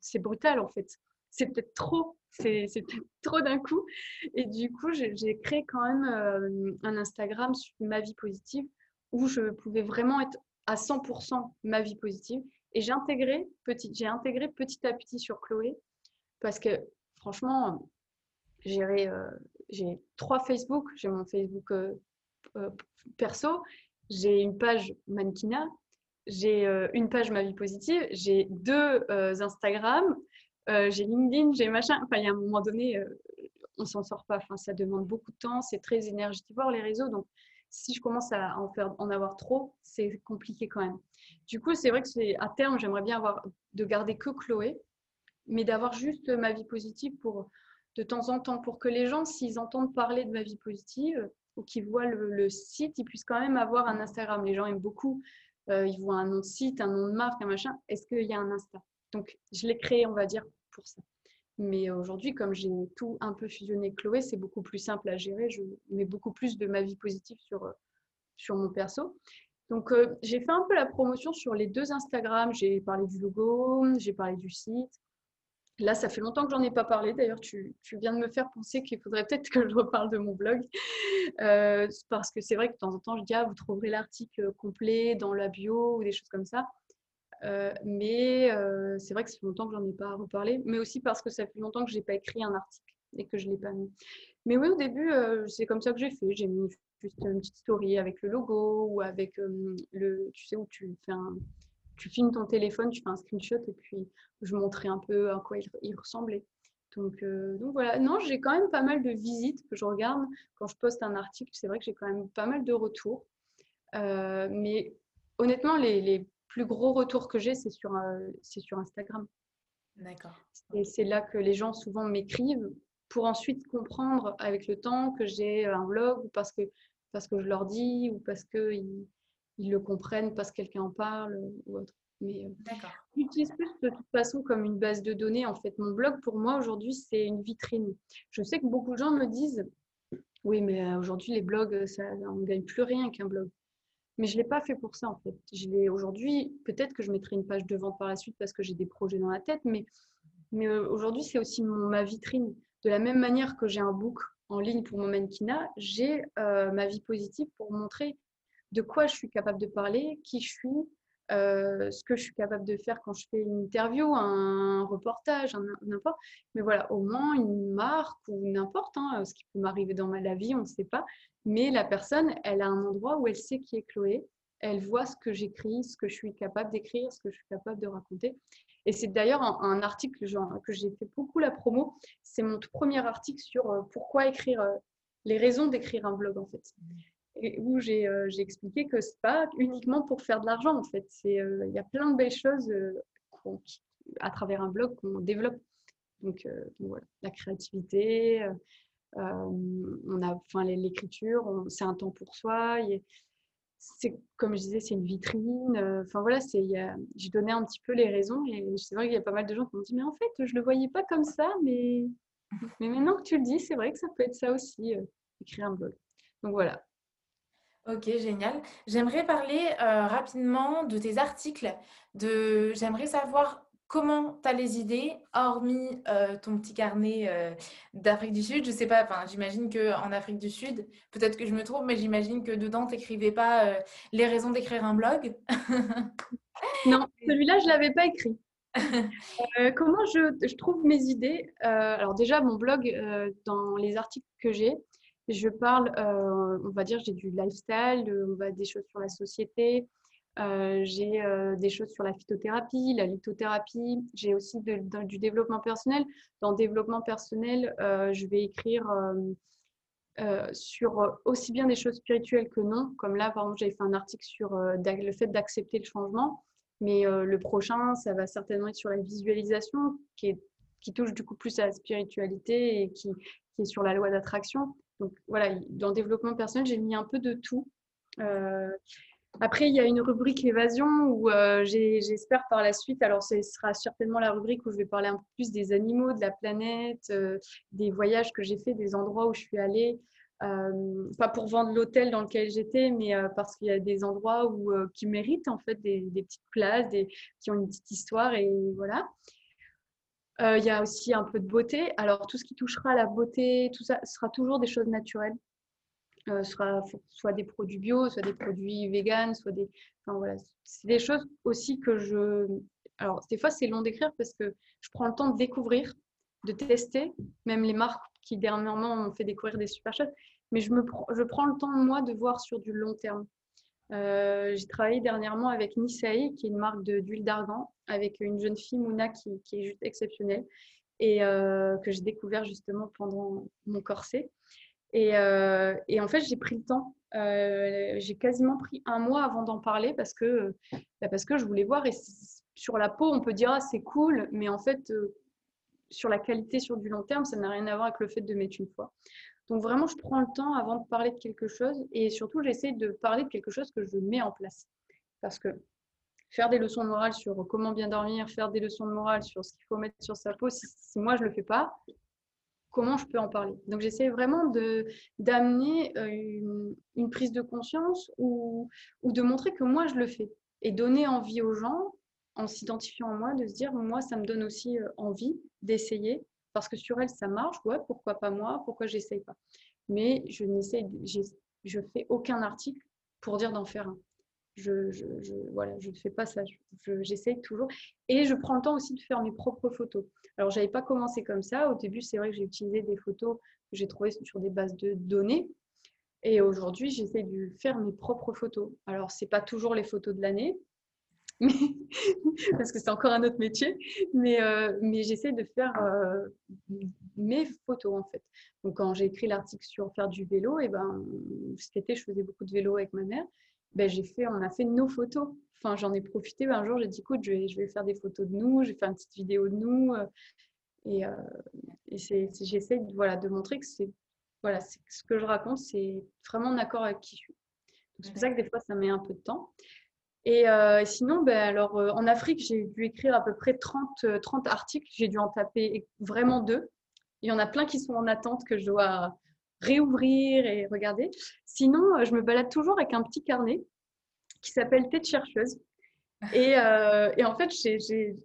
c'est brutal en fait. C'est peut-être trop, c'est peut-être trop d'un coup. Et du coup, j'ai créé quand même euh, un Instagram sur ma vie positive où je pouvais vraiment être à 100% ma vie positive. Et j'ai intégré petit, intégré petit à petit sur Chloé parce que franchement, j'ai euh, trois Facebook. J'ai mon Facebook euh, perso, j'ai une page mannequinat, j'ai une page ma vie positive, j'ai deux Instagram, euh, j'ai LinkedIn, j'ai machin. Enfin, il y a un moment donné, euh, on s'en sort pas. Ça demande beaucoup de temps, c'est très énergivore les réseaux. Donc, si je commence à en faire, en avoir trop, c'est compliqué quand même. Du coup, c'est vrai que c'est à terme, j'aimerais bien avoir de garder que Chloé, mais d'avoir juste ma vie positive pour de temps en temps, pour que les gens, s'ils entendent parler de ma vie positive ou qu'ils voient le, le site, ils puissent quand même avoir un Instagram. Les gens aiment beaucoup, euh, ils voient un nom de site, un nom de marque, un machin. Est-ce qu'il y a un Insta? Donc, je l'ai créé, on va dire, pour ça. Mais aujourd'hui, comme j'ai tout un peu fusionné Chloé, c'est beaucoup plus simple à gérer. Je mets beaucoup plus de ma vie positive sur, euh, sur mon perso. Donc, euh, j'ai fait un peu la promotion sur les deux Instagram. J'ai parlé du logo, j'ai parlé du site. Là, ça fait longtemps que j'en ai pas parlé. D'ailleurs, tu, tu viens de me faire penser qu'il faudrait peut-être que je reparle de mon blog. Euh, parce que c'est vrai que de temps en temps, je dis, ah, vous trouverez l'article complet dans la bio ou des choses comme ça. Euh, mais euh, c'est vrai que ça fait longtemps que j'en ai pas reparlé. Mais aussi parce que ça fait longtemps que j'ai pas écrit un article et que je l'ai pas mis. Mais oui, au début, euh, c'est comme ça que j'ai fait. J'ai mis juste une petite story avec le logo ou avec le, tu sais, où tu fais tu filmes ton téléphone, tu fais un screenshot et puis je montrais un peu à quoi il, ressemblait. Donc, donc voilà, non, j'ai quand même pas mal de visites que je regarde quand je poste un article. C'est vrai que j'ai quand même pas mal de retours. Mais honnêtement, les plus gros retours que j'ai, c'est sur, euh, c'est sur Instagram. D'accord. Et c'est là que les gens souvent m'écrivent pour ensuite comprendre avec le temps que j'ai un blog ou parce que, parce que je leur dis ou parce qu'ils ils le comprennent, parce que quelqu'un en parle ou autre. Mais euh, j'utilise plus de toute façon comme une base de données. En fait, mon blog, pour moi, aujourd'hui, c'est une vitrine. Je sais que beaucoup de gens me disent, oui, mais euh, aujourd'hui, les blogs, ça, on ne gagne plus rien qu'un blog. Mais je ne l'ai pas fait pour ça, en fait. Je l'ai aujourd'hui, peut-être que je mettrai une page de vente par la suite parce que j'ai des projets dans la tête, mais, mais euh, aujourd'hui, c'est aussi mon- ma vitrine. De la même manière que j'ai un book en ligne pour mon mannequinat, j'ai euh, ma vie positive pour montrer de quoi je suis capable de parler, qui je suis, euh, ce que je suis capable de faire quand je fais une interview, un reportage, n'importe. Mais voilà, au moins une marque ou n'importe, hein, ce qui peut m'arriver dans ma vie, on ne sait pas. Mais la personne, elle a un endroit où elle sait qui est Chloé. Elle voit ce que j'écris, ce que je suis capable d'écrire, ce que je suis capable de raconter. Et c'est d'ailleurs un, article que j'ai fait beaucoup la promo. C'est mon tout premier article sur euh, pourquoi écrire, euh, les raisons d'écrire un blog en fait où j'ai euh, j'ai expliqué que c'est pas uniquement pour faire de l'argent en fait. Euh, il y a plein de belles choses euh, à travers un blog qu'on développe. Donc, voilà, la créativité, on a, l'écriture, c'est un temps pour soi. C'est comme je disais, c'est une vitrine. Enfin voilà, j'ai donné un petit peu les raisons et c'est vrai qu'il y a pas mal de gens qui m'ont dit mais en fait je le voyais pas comme ça, mais mais maintenant que tu le dis, c'est vrai que ça peut être ça aussi, écrire un blog. Donc voilà. Ok, génial. J'aimerais parler euh, rapidement de tes articles. De... J'aimerais savoir comment tu as les idées, hormis euh, ton petit carnet euh, d'Afrique du Sud Je sais pas, enfin, j'imagine qu'en Afrique du Sud, peut-être que je me trompe, mais j'imagine que dedans, tu n'écrivais pas les raisons d'écrire un blog. non, celui-là, je ne l'avais pas écrit. comment je, je, trouve mes idées? Alors déjà, mon blog, dans les articles que j'ai, je parle, on va dire, j'ai du lifestyle, on va des choses sur la société, euh, j'ai euh, des choses sur la phytothérapie, la lithothérapie. J'ai aussi du développement personnel. Dans développement personnel, euh, je vais écrire sur aussi bien des choses spirituelles que non. Comme là, par exemple, j'avais fait un article sur le fait d'accepter le changement. Mais le prochain, ça va certainement être sur la visualisation, qui, touche du coup plus à la spiritualité et qui est sur la loi d'attraction. Donc voilà, dans le développement personnel, j'ai mis un peu de tout. Euh, après, il y a une rubrique évasion où euh, j'espère par la suite, alors ce sera certainement la rubrique où je vais parler un peu plus des animaux, de la planète, euh, des voyages que j'ai fait, des endroits où je suis allée. Pas pour vendre l'hôtel dans lequel j'étais, mais parce qu'il y a des endroits qui méritent en fait des, petites places, qui ont une petite histoire et voilà. Il y a aussi un peu de beauté. Alors tout ce qui touchera à la beauté, tout ça sera toujours des choses naturelles. Euh, sera soit des produits bio, soit des produits vegan, soit des. Enfin, voilà. C'est des choses aussi que je. Alors, des fois, c'est long d'écrire parce que je prends le temps de découvrir, de tester, même les marques qui dernièrement m'ont fait découvrir des super choses. Mais je, me je prends le temps, moi, de voir sur du long terme. Euh, j'ai travaillé dernièrement avec Nisei, qui est une marque d'huile d'argan, avec une jeune fille, Mouna, qui, est juste exceptionnelle et euh, que j'ai découvert justement pendant mon corset. Euh, et, en fait, j'ai pris le temps. Euh, j'ai quasiment pris un mois avant d'en parler parce que, bah, parce que je voulais voir. Et sur la peau, on peut dire ah, c'est cool, mais en fait, euh, sur la qualité sur du long terme, ça n'a rien à voir avec le fait de mettre une fois. Donc vraiment, je prends le temps avant de parler de quelque chose et surtout, j'essaie de parler de quelque chose que je mets en place. Parce que faire des leçons de morale sur comment bien dormir, faire des leçons de morale sur ce qu'il faut mettre sur sa peau, si, moi je ne le fais pas, comment je peux en parler? Donc j'essaie vraiment d'amener euh, une, prise de conscience ou, ou de montrer que moi je le fais et donner envie aux gens en s'identifiant à moi de se dire moi ça me donne aussi euh, envie d'essayer parce que sur elle ça marche. Ouais pourquoi pas moi? Pourquoi j'essaye pas? Mais je n'essaie je fais aucun article pour dire d'en faire un je, voilà, je ne fais pas ça. J'essaye toujours. Et je prends le temps aussi de faire mes propres photos. Alors, je n'avais pas commencé comme ça. Au début, c'est vrai que j'ai utilisé des photos que j'ai trouvées sur des bases de données. Et aujourd'hui, j'essaie de faire mes propres photos. Alors, ce n'est pas toujours les photos de l'année, parce que c'est encore un autre métier, mais, euh, mais j'essaie de faire euh, mes photos en fait. Donc quand j'ai écrit l'article sur faire du vélo, et ben cet été je faisais beaucoup de vélo avec ma mère ben, j'ai fait, on a fait nos photos. Enfin, j'en ai profité. Un jour, j'ai dit, écoute, je vais, je vais, faire des photos de nous. J'ai fait une petite vidéo de nous. Euh, et, euh, et j'essaie de, voilà, de montrer que c'est voilà, ce que je raconte, c'est vraiment en accord avec qui je suis. C'est pour ça que des fois, ça met un peu de temps. Et euh, sinon, ben, alors, en Afrique, j'ai dû écrire à peu près 30, 30 articles. J'ai dû en taper vraiment deux. Il y en a plein qui sont en attente que je dois réouvrir et regarder. Sinon, euh, je me balade toujours avec un petit carnet qui s'appelle Tête chercheuse. Et, euh, et, en fait, j'ai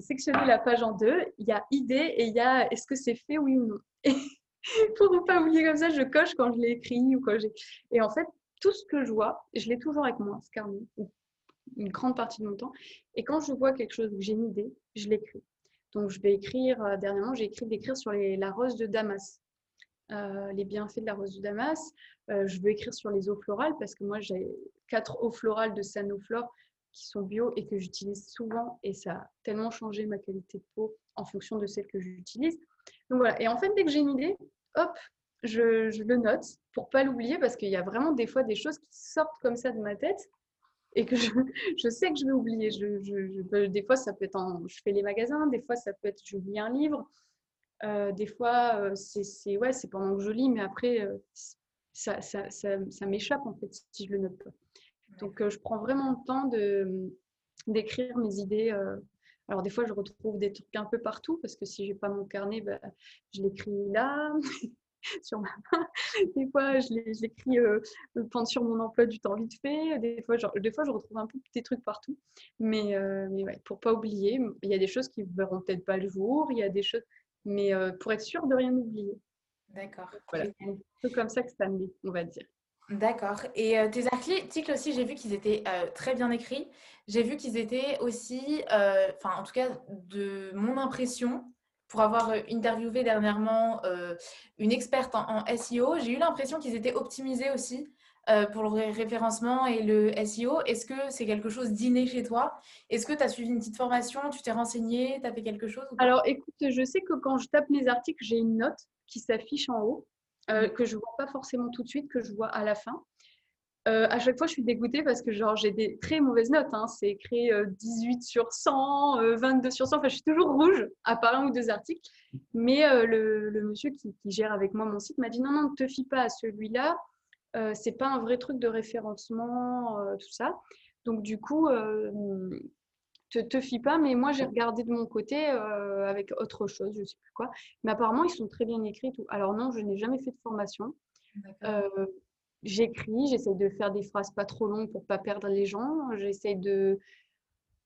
sectionné la page en deux. Il y a idée et il y a est-ce que c'est fait, oui ou non. Et pour ne pas oublier comme ça, je coche quand je l'ai écrit ou quand j'ai. Et en fait, tout ce que je vois, je l'ai toujours avec moi, ce carnet, une grande partie de mon temps. Et quand je vois quelque chose où j'ai une idée, je l'écris. Donc, je vais écrire, euh, dernièrement, j'ai écrit d'écrire sur les, la rose de Damas. Euh, les bienfaits de la rose du Damas. Euh, je veux écrire sur les eaux florales parce que moi, j'ai quatre eaux florales de Sanoflore qui sont bio et que j'utilise souvent et ça a tellement changé ma qualité de peau en fonction de celles que j'utilise. Donc voilà. Et en fait, dès que j'ai une idée, hop, je, le note pour pas l'oublier parce qu'il y a vraiment des fois des choses qui sortent comme ça de ma tête et que je, sais que je vais oublier. Je, des fois, ça peut être en, je fais les magasins, des fois, ça peut être lis un livre, euh, des fois, euh, c'est ouais, pendant que je lis, mais après, euh, ça, ça, ça, m'échappe en fait si je le note pas. Donc, je prends vraiment le temps d'écrire mes idées. alors, des fois, je retrouve des trucs un peu partout parce que si j'ai pas mon carnet, bah, je l'écris là. sur ma main. Des fois, je l'écris euh, pendant sur mon emploi du temps vite fait. Des fois, genre, des fois, je retrouve un peu des trucs partout. Mais, euh, mais ouais, pour pas oublier, il y a des choses qui ne verront peut-être pas le jour. Il y a des choses, mais euh, pour être sûr de rien oublier. D'accord. Voilà. C'est comme ça que ça me on va dire. D'accord. Et euh, tes articles aussi, j'ai vu qu'ils étaient euh, très bien écrits. J'ai vu qu'ils étaient aussi, enfin en tout cas de mon impression, pour avoir interviewé dernièrement une experte en, SEO, j'ai eu l'impression qu'ils étaient optimisés aussi pour le référencement et le SEO. Est-ce que c'est quelque chose d'inné chez toi? Est-ce que tu as suivi une petite formation? Tu t'es renseigné? Tu as fait quelque chose Alors écoute, je sais que quand je tape mes articles, j'ai une note qui s'affiche en haut. Euh, que je vois pas forcément tout de suite, que je vois à la fin. Euh, à chaque fois, je suis dégoûtée parce que genre j'ai des très mauvaises notes. Hein. C'est écrit 18 euh, sur 100, 22 sur 100. Enfin, je suis toujours rouge à part un ou deux articles. Mais le, monsieur qui, gère avec moi mon site m'a dit non, non, ne te fie pas à celui-là. C'est pas un vrai truc de référencement, tout ça. Donc du coup, te, te fie pas, mais moi j'ai regardé de mon côté euh, avec autre chose, je sais plus quoi. Mais apparemment, ils sont très bien écrits. Tout. Alors non, je n'ai jamais fait de formation. Euh, j'écris, j'essaie de faire des phrases pas trop longues pour pas perdre les gens. J'essaie de.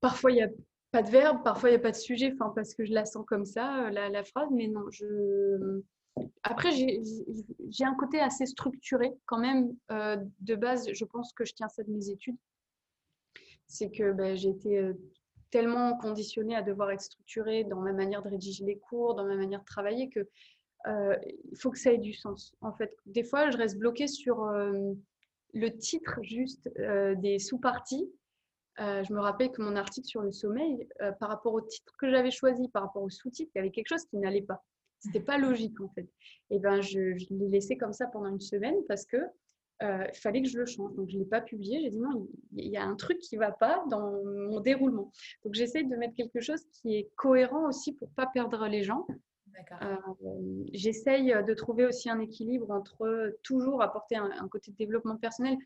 Parfois, il n'y a pas de verbe, parfois, il n'y a pas de sujet, enfin, parce que je la sens comme ça, la, la phrase. Mais non, je. Après, j'ai un côté assez structuré quand même. Euh, de base, je pense que je tiens ça de mes études. C'est que ben, j'ai été tellement conditionnée à devoir être structurée dans ma manière de rédiger les cours, dans ma manière de travailler, que euh, il faut que ça ait du sens. En fait, des fois, je reste bloquée sur euh, le titre juste euh, des sous-parties. je me rappelle que mon article sur le sommeil, par rapport au titre que j'avais choisi, par rapport au sous-titre, il y avait quelque chose qui n'allait pas. C'était pas logique en fait. Et ben, je, je l'ai laissé comme ça pendant une semaine parce que euh, fallait que je le change. Donc, je ne l'ai pas publié. J'ai dit non, il y a un truc qui ne va pas dans mon déroulement. Donc, j'essaie de mettre quelque chose qui est cohérent aussi pour ne pas perdre les gens. Euh, j'essaye de trouver aussi un équilibre entre toujours apporter un, côté de développement personnel,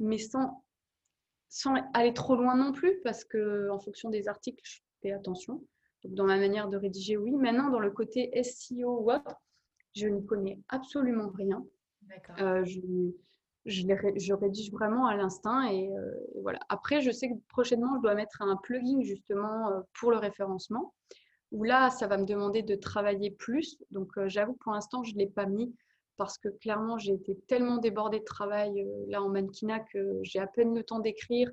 mais sans, sans aller trop loin non plus, parce que en fonction des articles, je fais attention. Donc, dans ma manière de rédiger, oui. Maintenant, dans le côté SEO ou autre, je n'y connais absolument rien. Euh, je, je, je, rédige vraiment à l'instinct et, euh, voilà. Après, je sais que prochainement, je dois mettre un plugin justement euh, pour le référencement où là, ça va me demander de travailler plus. Donc, j'avoue pour l'instant, je ne l'ai pas mis parce que clairement, j'ai été tellement débordée de travail là en mannequinat que j'ai à peine le temps d'écrire,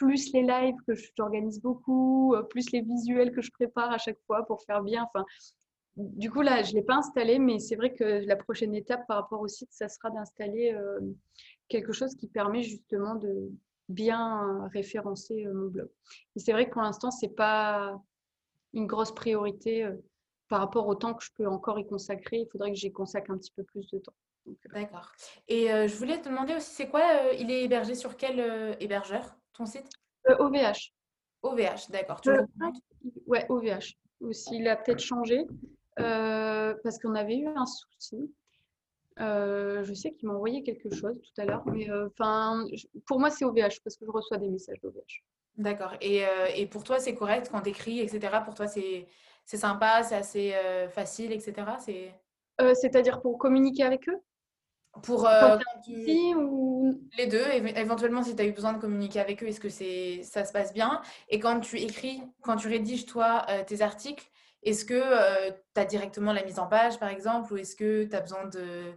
plus les lives que j'organise beaucoup, plus les visuels que je prépare à chaque fois pour faire bien. Enfin, du coup, là, je ne l'ai pas installé, mais c'est vrai que la prochaine étape par rapport au site, ça sera d'installer quelque chose qui permet justement de bien référencer euh, mon blog. Et c'est vrai que pour l'instant, ce n'est pas une grosse priorité euh, par rapport au temps que je peux encore y consacrer. Il faudrait que j'y consacre un petit peu plus de temps. Euh, D'accord. Et je voulais te demander aussi, c'est quoi Il est hébergé sur quel hébergeur, ton site? OVH. OVH, d'accord. Ouais, OVH. Aussi, il a peut-être changé parce qu'on avait eu un souci. Euh, je sais qu'il m'a envoyé quelque chose tout à l'heure, mais euh, enfin, pour moi, c'est OVH parce que je reçois des messages d'OVH. D'accord. Et, euh, et, pour toi, c'est correct quand tu écris, etc. Pour toi, c'est sympa, c'est assez facile, etc. C'est-à-dire pour communiquer avec eux? Pour ou... les deux, éventuellement, si tu as eu besoin de communiquer avec eux, est-ce que ça se passe bien? Et quand tu écris, quand tu rédiges, toi, tes articles, est-ce que tu as directement la mise en page, par exemple, ou est-ce que tu as besoin de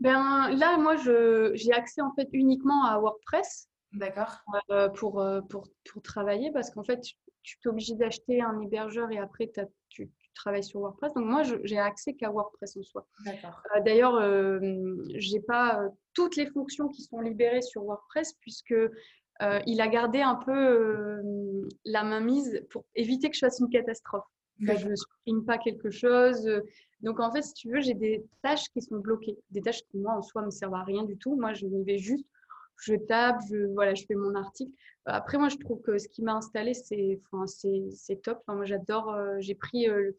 ben, là, moi, j'ai accès en fait uniquement à WordPress. D'accord. Euh, pour, euh, pour, pour, travailler parce qu'en fait, tu, es obligé d'acheter un hébergeur et après, tu, travailles sur WordPress. Donc, moi, j'ai accès qu'à WordPress en soi. Euh, D'ailleurs, je n'ai pas toutes les fonctions qui sont libérées sur WordPress puisque il a gardé un peu la main mise pour éviter que je fasse une catastrophe que je ne supprime pas quelque chose. Donc, en fait, si tu veux, j'ai des tâches qui sont bloquées. Des tâches qui, moi, en soi, ne me servent à rien du tout. Moi, je y vais juste, je tape, je, voilà, je fais mon article. Après, moi, je trouve que ce qui m'a installé, c'est enfin, top. Enfin, moi, j'adore, euh, j'ai pris, euh,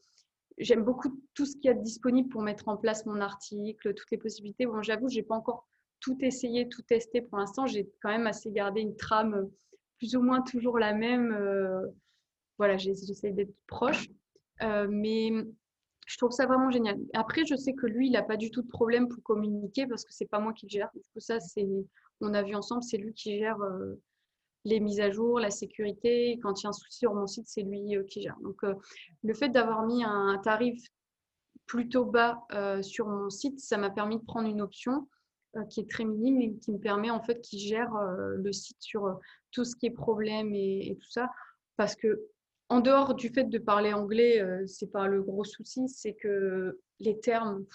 j'aime beaucoup tout ce qu'il y a disponible pour mettre en place mon article, toutes les possibilités. Bon, j'avoue, je n'ai pas encore tout essayé, tout testé pour l'instant. J'ai quand même assez gardé une trame plus ou moins toujours la même. Euh, voilà, j'essaie d'être proche. Euh, mais je trouve ça vraiment génial. Après, je sais que lui, il n'a pas du tout de problème pour communiquer parce que c'est pas moi qui le gère. Du ça, c'est, on a vu ensemble, c'est lui qui gère euh, les mises à jour, la sécurité. Quand il y a un souci sur mon site, c'est lui euh, qui gère. Donc, euh, le fait d'avoir mis un tarif plutôt bas sur mon site, ça m'a permis de prendre une option qui est très minime et qui me permet en fait, qui gère le site sur tout ce qui est problème et, et tout ça. Parce que en dehors du fait de parler anglais, euh, c'est pas le gros souci, c'est que les termes.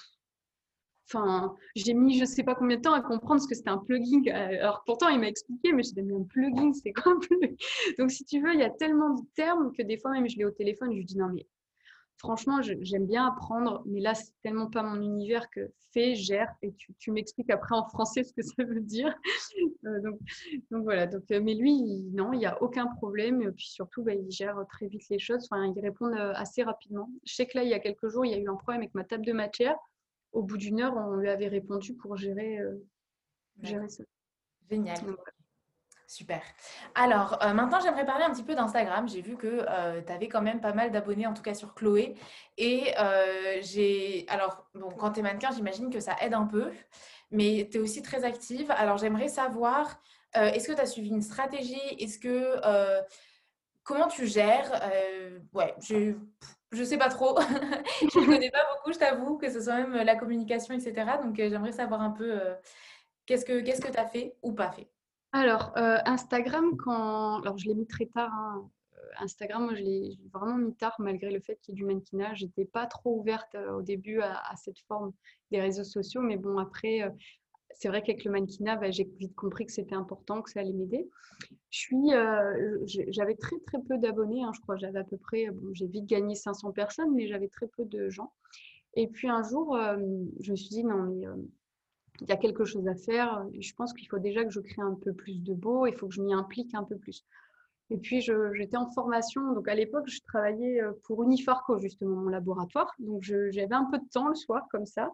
Enfin, j'ai mis je sais pas combien de temps à comprendre ce que c'était un plugin. Alors pourtant, il m'a expliqué, mais je dit un plugin, c'est quoi un plugin Donc si tu veux, il y a tellement de termes que des fois même je l'ai au téléphone, je lui dis non mais franchement, j'aime bien apprendre, mais là, c'est tellement pas mon univers que fais, gère, et tu, m'expliques après en français ce que ça veut dire. Euh, donc, voilà. Donc, euh, mais lui, non, il n'y a aucun problème. Et puis surtout, bah, il gère très vite les choses. Enfin, il répond euh, assez rapidement. Je sais que là, il y a quelques jours, il y a eu un problème avec ma table de matière. Au bout d'une heure, on lui avait répondu pour gérer, gérer ça. Génial. Super. Alors, euh, maintenant, j'aimerais parler un petit peu d'Instagram. J'ai vu que euh, tu avais quand même pas mal d'abonnés, en tout cas sur Chloé. Et euh, j'ai. Alors, bon, quand tu es mannequin, j'imagine que ça aide un peu, mais tu es aussi très active. Alors, j'aimerais savoir, est-ce que tu as suivi une stratégie? Est-ce que. comment tu gères? Ouais, je. Je sais pas trop. je ne connais pas beaucoup, je t'avoue, que ce soit même la communication, etc. Donc, j'aimerais savoir un peu qu'est-ce que tu as fait ou pas fait? Alors, euh, Instagram, quand... Alors, je l'ai mis très tard. Hein. Euh, Instagram, moi, je l'ai vraiment mis tard, malgré le fait qu'il y ait du mannequinage. J'étais pas trop ouverte euh, au début à, cette forme des réseaux sociaux. Mais bon, après, c'est vrai qu'avec le mannequinat, bah, j'ai vite compris que c'était important, que ça allait m'aider. Je j'avais très, très peu d'abonnés. Hein, je crois j'avais à peu près, bon, j'ai vite gagné 500 personnes, mais j'avais très peu de gens. Et puis un jour, je me suis dit, non, mais il y a quelque chose à faire. je pense qu'il faut déjà que je crée un peu plus de beau, il faut que je m'y implique un peu plus. Et puis, j'étais en formation. Donc, à l'époque, je travaillais euh, pour Unifarco, justement, mon laboratoire. Donc, j'avais un peu de temps le soir, comme ça.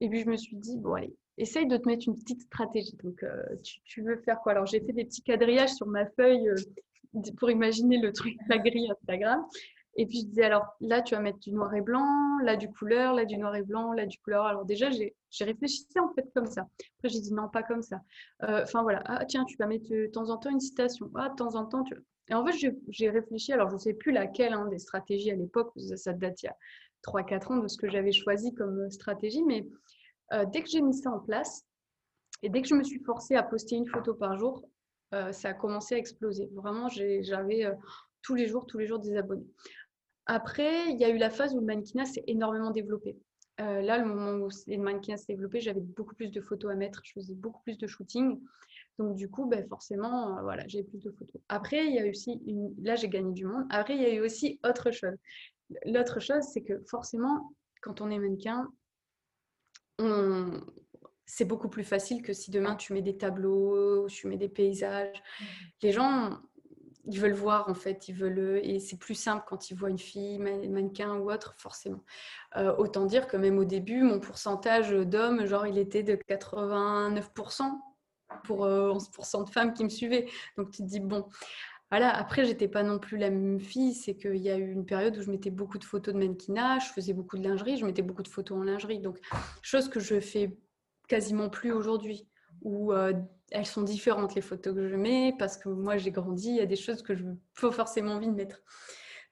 Et puis, je me suis dit, bon, allez, essaye de te mettre une petite stratégie. Donc, euh, tu, veux faire quoi? Alors, j'ai fait des petits quadrillages sur ma feuille euh, pour imaginer le truc, la grille Instagram. Et puis je disais, alors là, tu vas mettre du noir et blanc, là du couleur, là du noir et blanc, là du couleur. Alors déjà, j'ai réfléchi en fait comme ça. Après, j'ai dit non, pas comme ça. Euh, enfin voilà, ah tiens, tu vas mettre de temps en temps une citation. Ah, de temps en temps, tu... Et en fait, j'ai réfléchi, alors je ne sais plus laquelle hein, des stratégies à l'époque, ça, date il y a 3-4 ans de ce que j'avais choisi comme euh, stratégie, mais euh, dès que j'ai mis ça en place, et dès que je me suis forcée à poster une photo par jour, ça a commencé à exploser. Vraiment, j'avais tous les jours, tous les jours des abonnés. Après, il y a eu la phase où le mannequinat s'est énormément développé. Euh, là, le moment où le mannequinat s'est développé, j'avais beaucoup plus de photos à mettre, je faisais beaucoup plus de shooting. Donc, du coup, ben, forcément, euh, voilà, j'ai plus de photos. Après, il y a eu aussi, une... là, j'ai gagné du monde. Après, il y a eu aussi autre chose. L'autre chose, c'est que forcément, quand on est mannequin, c'est beaucoup plus facile que si demain tu mets des tableaux, tu mets des paysages. Mmh. Les gens, ils veulent voir en fait, ils veulent et c'est plus simple quand ils voient une fille, mannequin ou autre, forcément. Euh, autant dire que même au début, mon pourcentage d'hommes, genre il était de 89% pour 11% euh, de femmes qui me suivaient. Donc tu te dis bon, voilà. Après, j'étais pas non plus la même fille, c'est qu'il y a eu une période où je mettais beaucoup de photos de mannequinat, je faisais beaucoup de lingerie, je mettais beaucoup de photos en lingerie, donc chose que je fais quasiment plus aujourd'hui euh, elles sont différentes les photos que je mets parce que moi j'ai grandi, il y a des choses que je faut forcément envie de mettre.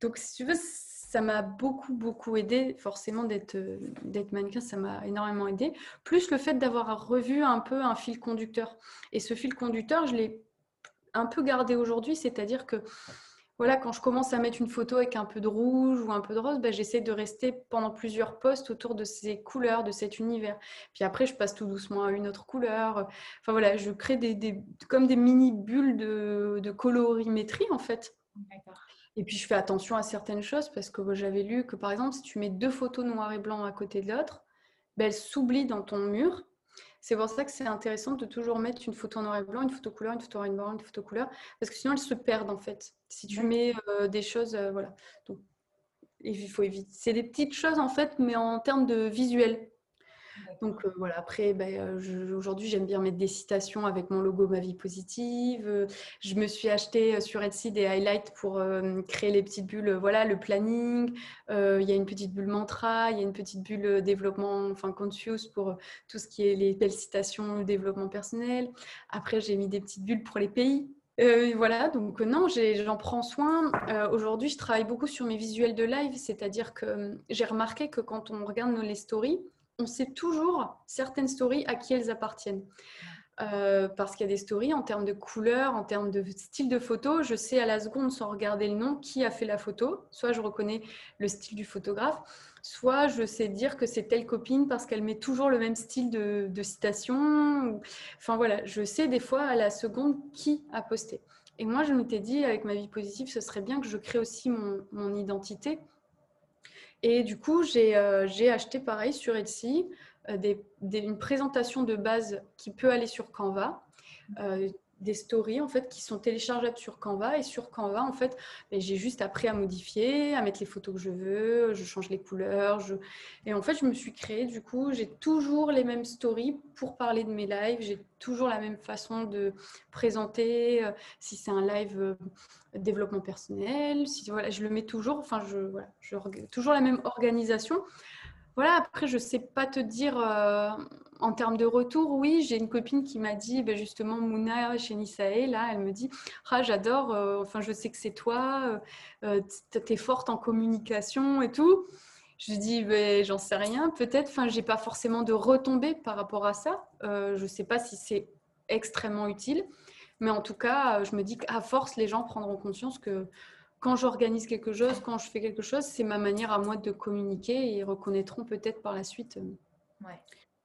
Donc si tu veux, ça m'a beaucoup beaucoup aidé forcément d'être d'être mannequin, ça m'a énormément aidé. Plus le fait d'avoir revu un peu un fil conducteur. Et ce fil conducteur, je l'ai un peu gardé aujourd'hui, c'est-à-dire que voilà, quand je commence à mettre une photo avec un peu de rouge ou un peu de rose, ben, j'essaie de rester pendant plusieurs postes autour de ces couleurs, de cet univers. Puis après, je passe tout doucement à une autre couleur. Enfin voilà, je crée des, comme des mini bulles de, colorimétrie en fait. Et puis je fais attention à certaines choses parce que j'avais lu que par exemple, si tu mets deux photos noir et blanc à côté de l'autre, ben, elles s'oublient dans ton mur c'est pour ça que c'est intéressant de toujours mettre une photo en noir et blanc, une photo couleur, une photo noir et blanc, une photo couleur, parce que sinon elles se perdent en fait. Si tu mets euh, des choses, euh, voilà. Donc, il faut éviter. C'est des petites choses en fait, mais en termes de visuel. Donc voilà, après, ben, aujourd'hui, j'aime bien mettre des citations avec mon logo Ma vie positive. je me suis acheté sur Etsy des highlights pour créer les petites bulles, voilà, le planning. Il y a une petite bulle mantra, il y a une petite bulle développement, enfin conscious pour tout ce qui est les belles citations, le développement personnel. Après, j'ai mis des petites bulles pour les pays. voilà, donc non, j'en prends soin. Aujourd'hui, je travaille beaucoup sur mes visuels de live, c'est-à-dire que j'ai remarqué que quand on regarde nos les stories, on sait toujours certaines stories à qui elles appartiennent. Euh, parce qu'il y a des stories en termes de couleur, en termes de style de photo, je sais à la seconde sans regarder le nom qui a fait la photo. Soit je reconnais le style du photographe, soit je sais dire que c'est telle copine parce qu'elle met toujours le même style de, citation. Enfin voilà, je sais des fois à la seconde qui a posté. Et moi, je m'étais dit, avec ma vie positive, ce serait bien que je crée aussi mon identité et du coup, j'ai euh, acheté pareil sur Etsy euh, une présentation de base qui peut aller sur Canva. Euh, des stories en fait qui sont téléchargeables sur Canva et sur Canva en fait ben, j'ai juste appris à modifier à mettre les photos que je veux je change les couleurs je... et en fait je me suis créée du coup j'ai toujours les mêmes stories pour parler de mes lives j'ai toujours la même façon de présenter si c'est un live développement personnel, si voilà, je le mets toujours, enfin je voilà, je, toujours la même organisation. Voilà, après je sais pas te dire euh, en termes de retour, oui, j'ai une copine qui m'a dit ben justement Mouna chez Nisae, là, elle me dit ah j'adore, euh, enfin je sais que c'est toi, euh, tu es forte en communication et tout. Je dis, ben, j'en sais rien, peut-être. Enfin, j'ai pas forcément de retombées par rapport à ça. Euh, je sais pas si c'est extrêmement utile. Mais en tout cas, euh, je me dis qu'à force, les gens prendront conscience que quand j'organise quelque chose, quand je fais quelque chose, c'est ma manière à moi de communiquer et ils reconnaîtront peut-être par la suite. Euh,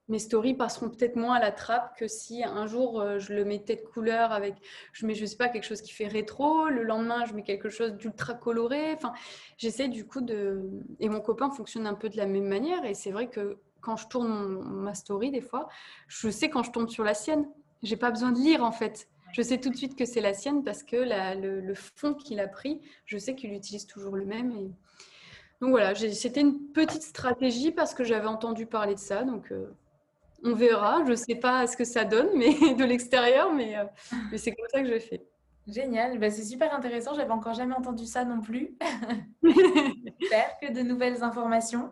mes stories passeront peut-être moins à la trappe que si un jour euh, je le mettais de couleur avec, je mets, je sais pas, quelque chose qui fait rétro, le lendemain je mets quelque chose d'ultra coloré. Enfin, j'essaie du coup de. Et mon copain fonctionne un peu de la même manière et c'est vrai que quand je tourne ma story, des fois, je sais quand je tombe sur la sienne. J'ai pas besoin de lire en fait je sais tout de suite que c'est la sienne parce que le, fond qu'il a pris, je sais qu'il utilise toujours le même. Donc voilà, c'était une petite stratégie parce que j'avais entendu parler de ça. Donc euh, on verra. Je ne sais pas ce que ça donne mais de l'extérieur, mais, euh, mais c'est comme ça que je fais. Génial, bah, c'est super intéressant. J'avais encore jamais entendu ça non plus. J'espère que de nouvelles informations.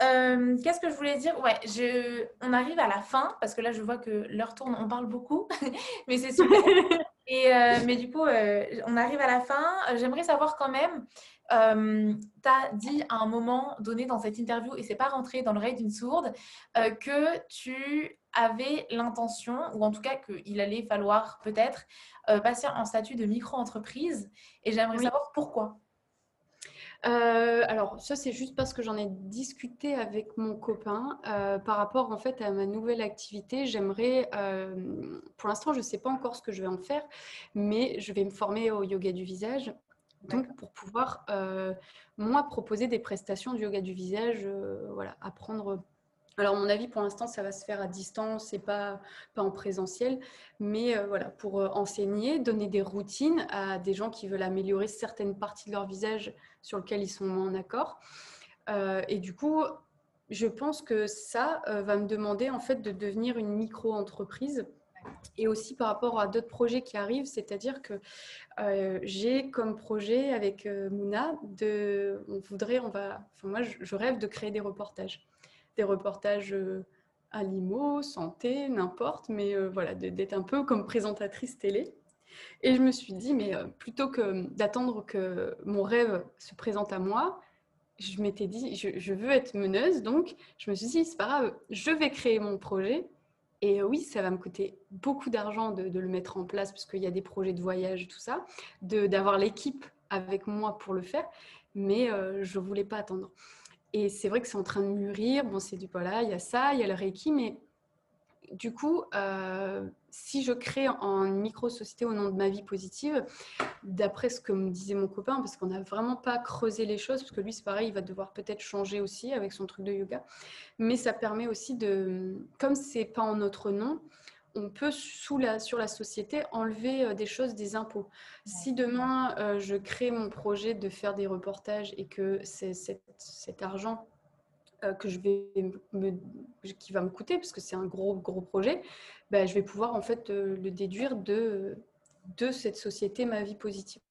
Euh, qu'est-ce que je voulais dire? Ouais, je... on arrive à la fin parce que là, je vois que l'heure tourne. On parle beaucoup, mais c'est super. Et euh, mais du coup, euh, on arrive à la fin. J'aimerais savoir quand même. tu as dit à un moment donné dans cette interview, et c'est pas rentré dans l'oreille d'une sourde, que tu avais l'intention, ou en tout cas qu'il allait falloir peut-être passer en statut de micro-entreprise. Et j'aimerais savoir pourquoi. Euh, alors ça c'est juste parce que j'en ai discuté avec mon copain euh, par rapport en fait à ma nouvelle activité. J'aimerais, euh, pour l'instant je ne sais pas encore ce que je vais en faire, mais je vais me former au yoga du visage. Donc pour pouvoir moi proposer des prestations de yoga du visage, voilà, apprendre alors, mon avis, pour l'instant, ça va se faire à distance et pas, pas en présentiel. Mais euh, voilà, pour euh, enseigner, donner des routines à des gens qui veulent améliorer certaines parties de leur visage sur lesquelles ils sont moins en accord. Euh, et du coup, je pense que ça va me demander en fait de devenir une micro-entreprise. Et aussi par rapport à d'autres projets qui arrivent, c'est-à-dire que j'ai comme projet avec Mouna, de, on voudrait, on va, moi je rêve de créer des reportages des reportages euh, à l'IMO, santé, n'importe, mais euh, voilà, d'être un peu comme présentatrice télé. Et je me suis dit, mais euh, plutôt que d'attendre que mon rêve se présente à moi, je m'étais dit, je, veux être meneuse, donc je me suis dit, c'est pas grave, je vais créer mon projet. Et oui, ça va me coûter beaucoup d'argent de, le mettre en place, parce qu'il y a des projets de voyage, tout ça, d'avoir l'équipe avec moi pour le faire, mais je ne voulais pas attendre. Et c'est vrai que c'est en train de mûrir. Bon, c'est du voilà, il y a ça, il y a le Reiki, mais du coup, euh, si je crée en micro-société au nom de ma vie positive, d'après ce que me disait mon copain, parce qu'on n'a vraiment pas creusé les choses, parce que lui, c'est pareil, il va devoir peut-être changer aussi avec son truc de yoga, mais ça permet aussi de, comme c'est pas en notre nom, on peut, sous la, sur la société, enlever euh, des choses des impôts. Si demain, euh, je crée mon projet de faire des reportages et que cet argent que je vais qui va me coûter parce que c'est un gros gros projet, bah, je vais pouvoir en fait le déduire de de cette société ma vie positive.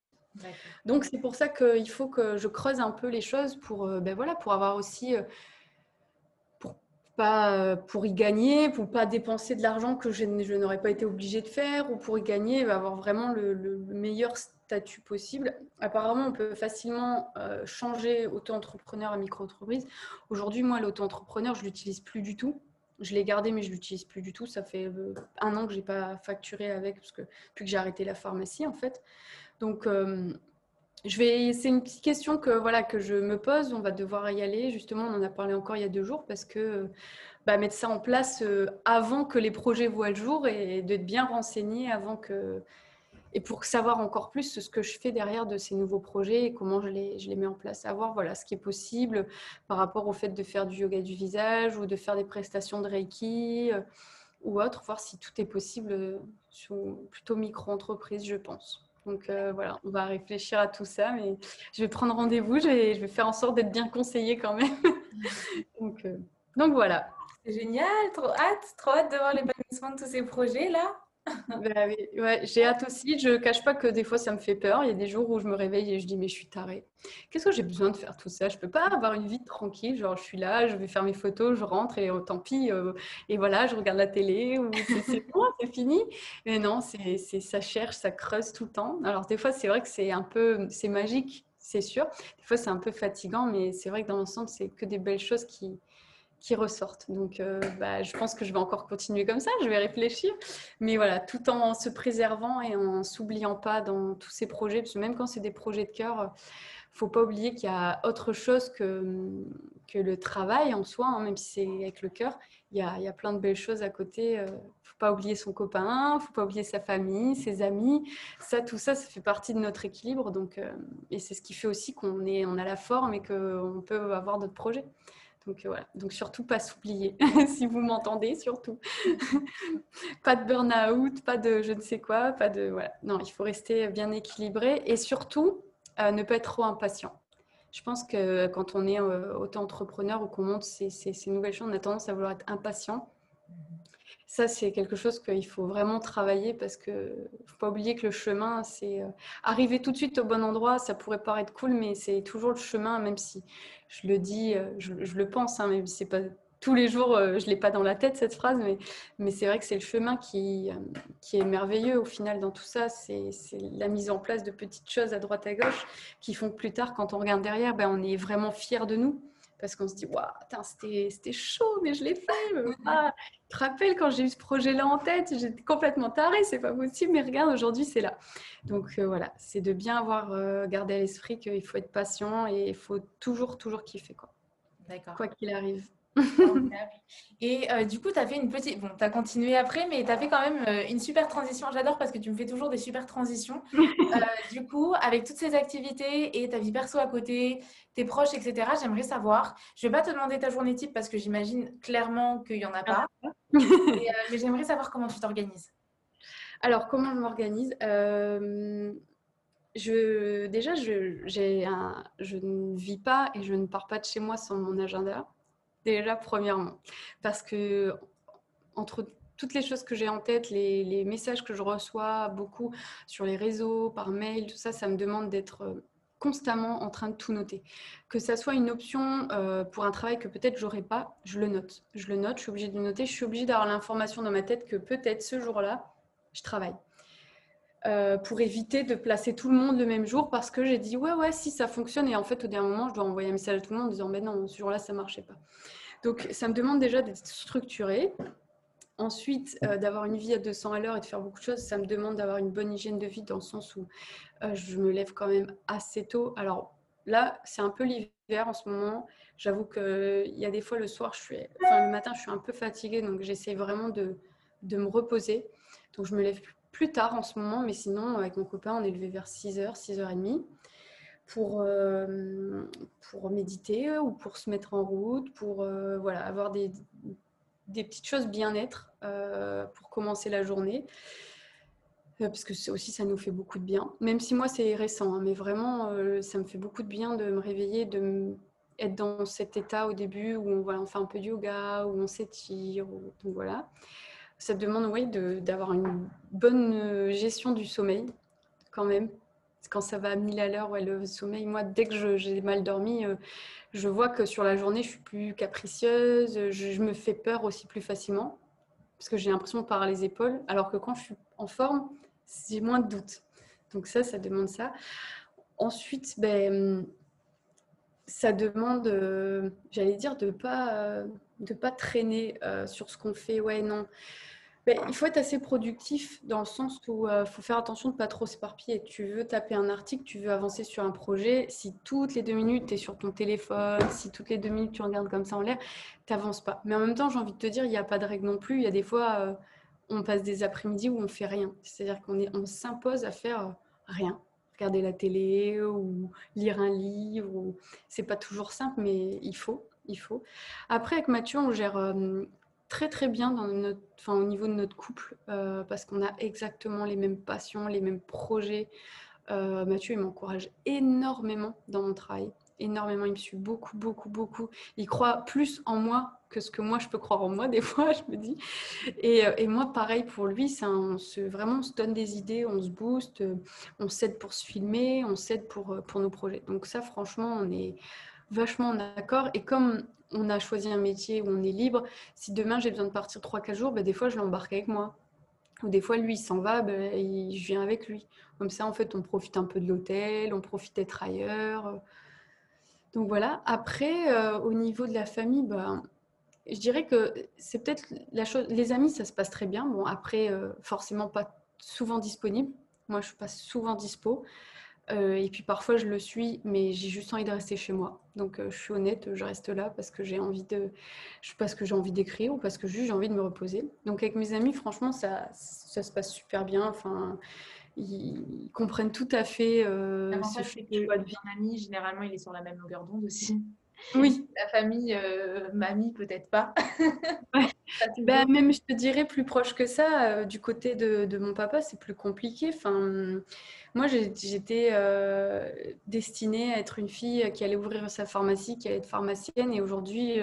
Donc c'est pour ça qu'il faut que je creuse un peu les choses pour, ben voilà, pour avoir aussi, pas, pour y gagner, pour pas dépenser de l'argent que je, n'aurais pas été obligée de faire, ou pour y gagner, avoir vraiment le, meilleur statut possible. Apparemment, on peut facilement changer auto-entrepreneur à micro-entreprise. Aujourd'hui, moi, l'auto-entrepreneur, je l'utilise plus du tout. Je l'ai gardé, mais je l'utilise plus du tout. Ça fait un an que j'ai pas facturé avec, parce que depuis que j'ai arrêté la pharmacie, en fait. Donc, euh, c'est une petite question que, voilà, que je me pose. On va devoir y aller. Justement, on en a parlé encore il y a deux jours parce que bah, mettre ça en place euh, avant que les projets voient le jour et d'être bien renseigné avant que. Et pour savoir encore plus ce que je fais derrière de ces nouveaux projets et comment je les, mets en place, savoir voilà, ce qui est possible par rapport au fait de faire du yoga du visage ou de faire des prestations de Reiki euh, ou autre, voir si tout est possible sur plutôt micro-entreprise, je pense. Donc euh, voilà, on va réfléchir à tout ça, mais je vais prendre rendez-vous, je vais, faire en sorte d'être bien conseillée quand même. donc, euh, donc voilà. C'est génial, trop hâte, trop hâte de voir l'épanouissement de tous ces projets-là. Ben ouais, j'ai hâte aussi. Je cache pas que des fois, ça me fait peur. Il y a des jours où je me réveille et je dis, mais je suis tarée. Qu'est-ce que j'ai besoin de faire tout ça? Je peux pas avoir une vie tranquille. Genre, je suis là, je vais faire mes photos, je rentre et oh, tant pis. Euh, et voilà, je regarde la télé ou c'est bon, c'est fini. Mais non, c'est ça cherche, ça creuse tout le temps. Alors, des fois, c'est vrai que c'est un peu, c'est magique, c'est sûr. Des fois, c'est un peu fatigant, mais c'est vrai que dans l'ensemble, c'est que des belles choses qui, qui ressortent. Donc, euh, bah, je pense que je vais encore continuer comme ça, je vais réfléchir. Mais voilà, tout en se préservant et en s'oubliant pas dans tous ces projets, parce que même quand c'est des projets de cœur, faut pas oublier qu'il y a autre chose que, que le travail en soi, hein, même si c'est avec le cœur. Il y, a, y a, plein de belles choses à côté. Euh, faut pas oublier son copain, faut pas oublier sa famille, ses amis. Ça, tout ça, ça fait partie de notre équilibre. Donc, euh, et c'est ce qui fait aussi qu'on est, on a la forme et qu'on peut avoir d'autres projets. Donc euh, voilà, donc surtout pas s'oublier, si vous m'entendez, surtout. pas de burn-out, pas de je ne sais quoi, pas de... Voilà. Non, il faut rester bien équilibré et surtout euh, ne pas être trop impatient. Je pense que quand on est euh, auto-entrepreneur ou qu'on monte ces, ces, nouvelles choses, on a tendance à vouloir être impatient ça, c'est quelque chose qu'il faut vraiment travailler parce que ne faut pas oublier que le chemin, c'est euh, arriver tout de suite au bon endroit. Ça pourrait paraître cool, mais c'est toujours le chemin, même si je le dis, euh, je, le pense, hein, même si c'est pas tous les jours, euh, je l'ai pas dans la tête cette phrase, mais, mais c'est vrai que c'est le chemin qui, qui est merveilleux au final dans tout ça. C'est la mise en place de petites choses à droite à gauche qui font que plus tard, quand on regarde derrière, ben, on est vraiment fier de nous parce qu'on se dit, waouh, c'était chaud, mais je l'ai fait. Te rappelles quand j'ai eu ce projet-là en tête, j'étais complètement tarée, c'est pas possible, mais regarde, aujourd'hui, c'est là. Donc euh, voilà, c'est de bien avoir euh, gardé à l'esprit qu'il faut être patient et il faut toujours, toujours kiffer, quoi. D'accord. Quoi qu'il arrive. Et euh, du coup, tu as fait une petite. Bon, tu as continué après, mais tu as fait quand même euh, une super transition. J'adore parce que tu me fais toujours des super transitions. Euh, du coup, avec toutes ces activités et ta vie perso à côté, tes proches, etc., j'aimerais savoir. Je ne vais pas te demander ta journée type parce que j'imagine clairement qu'il n'y en a pas. Ah. mais j'aimerais savoir comment tu t'organises. Alors, comment je m'organise je, Déjà, je, un, je ne vis pas et je ne pars pas de chez moi sans mon agenda. Déjà, premièrement. Parce que entre toutes les choses que j'ai en tête, les, messages que je reçois beaucoup sur les réseaux, par mail, tout ça, ça me demande d'être euh, constamment en train de tout noter. Que ça soit une option euh, pour un travail que peut-être j'aurais pas, je le note. Je le note, je suis obligée de le noter, je suis obligée d'avoir l'information dans ma tête que peut-être ce jour-là, je travaille. Euh, pour éviter de placer tout le monde le même jour parce que j'ai dit ouais ouais si ça fonctionne. Et en fait au dernier moment je dois envoyer un message à tout le monde en disant mais non ce jour-là ça marchait pas. Donc ça me demande déjà d'être structuré ensuite euh, d'avoir une vie à 200 à l'heure et de faire beaucoup de choses ça me demande d'avoir une bonne hygiène de vie dans le sens où euh, je me lève quand même assez tôt. Alors là c'est un peu l'hiver en ce moment. J'avoue qu'il y a des fois le soir je suis le matin je suis un peu fatiguée. Donc j'essaie vraiment de, de me reposer. Donc je me lève plus plus tard en ce moment, mais sinon, avec mon copain, on est levé vers 6h, 6h30 pour, euh, pour méditer ou pour se mettre en route, pour euh, voilà, avoir des, des petites choses bien-être euh, pour commencer la journée. Parce que aussi, ça nous fait beaucoup de bien. Même si moi, c'est récent, hein, mais vraiment, ça me fait beaucoup de bien de me réveiller, de être dans cet état au début où on, fait un peu de yoga, où on s'étire. Donc voilà. Ça demande oui, d'avoir une bonne gestion du sommeil quand même. Quand ça va à 1000 à l'heure, ouais, le sommeil, moi, dès que j'ai mal dormi, je vois que sur la journée, je suis plus capricieuse, je, me fais peur aussi plus facilement, parce que j'ai l'impression de par les épaules, alors que quand je suis en forme, j'ai moins de doutes. Donc ça, ça demande ça. Ensuite, ben, ça demande, euh, j'allais dire, de ne pas, euh, de pas traîner euh, sur ce qu'on fait. Ouais, non. Ben, il faut être assez productif dans le sens où il faut faire attention de ne pas trop s'éparpiller. Tu veux taper un article, tu veux avancer sur un projet. Si toutes les deux minutes, tu es sur ton téléphone, si toutes les deux minutes, tu regardes comme ça en l'air, tu n'avances pas. Mais en même temps, j'ai envie de te dire, il n'y a pas de règle non plus. Il y a des fois, on passe des après-midi où on fait rien. C'est-à-dire qu'on on s'impose à faire rien regarder la télé ou lire un livre. C'est pas toujours simple, mais il faut. Après, avec Mathieu, on gère euh, très très bien au niveau de notre couple euh, parce qu'on a exactement les mêmes passions, les mêmes projets. Euh, Mathieu, il m'encourage énormément dans mon travail énormément. Il me suit beaucoup, beaucoup, beaucoup. Il croit plus en moi que ce que moi je peux croire en moi des fois, je me dis. Et, euh, moi, pareil pour lui, ça, on se, vraiment on se donne des idées, on se booste, euh, on s'aide pour se filmer, on s'aide pour, euh, pour nos projets. Donc ça, franchement, on est vachement en accord. Et comme on a choisi un métier où on est libre, si demain j'ai besoin de partir 3-4 jours, ben, des fois je l'embarque avec moi. Ou des fois, lui, il s'en va, ben, je viens avec lui. Comme ça, en fait, on profite un peu de l'hôtel, on profite d'être ailleurs. Donc voilà. Après, euh, au niveau de la famille, bah, je dirais que c'est peut-être la chose. Les amis, ça se passe très bien. Bon, après, euh, forcément pas souvent disponible. Moi, je suis pas souvent dispo. Euh, et puis parfois, je le suis, mais j'ai juste envie de rester chez moi. Donc, je suis honnête, je reste là parce que j'ai envie de, que j'ai envie d'écrire ou parce que juste j'ai envie de me reposer. Donc, avec mes amis, franchement, ça, ça se passe super bien. Enfin, ils comprennent tout à fait euh, ce choix de vie. ami, généralement, il est sur la même longueur d'onde aussi. Oui. La famille, euh, mamie, peut-être pas. bah, même, je te dirais, plus proche que ça, euh, du côté de, de mon papa, c'est plus compliqué. Enfin, moi, j'étais euh, destinée à être une fille qui allait ouvrir sa pharmacie, qui allait être pharmacienne. Et aujourd'hui,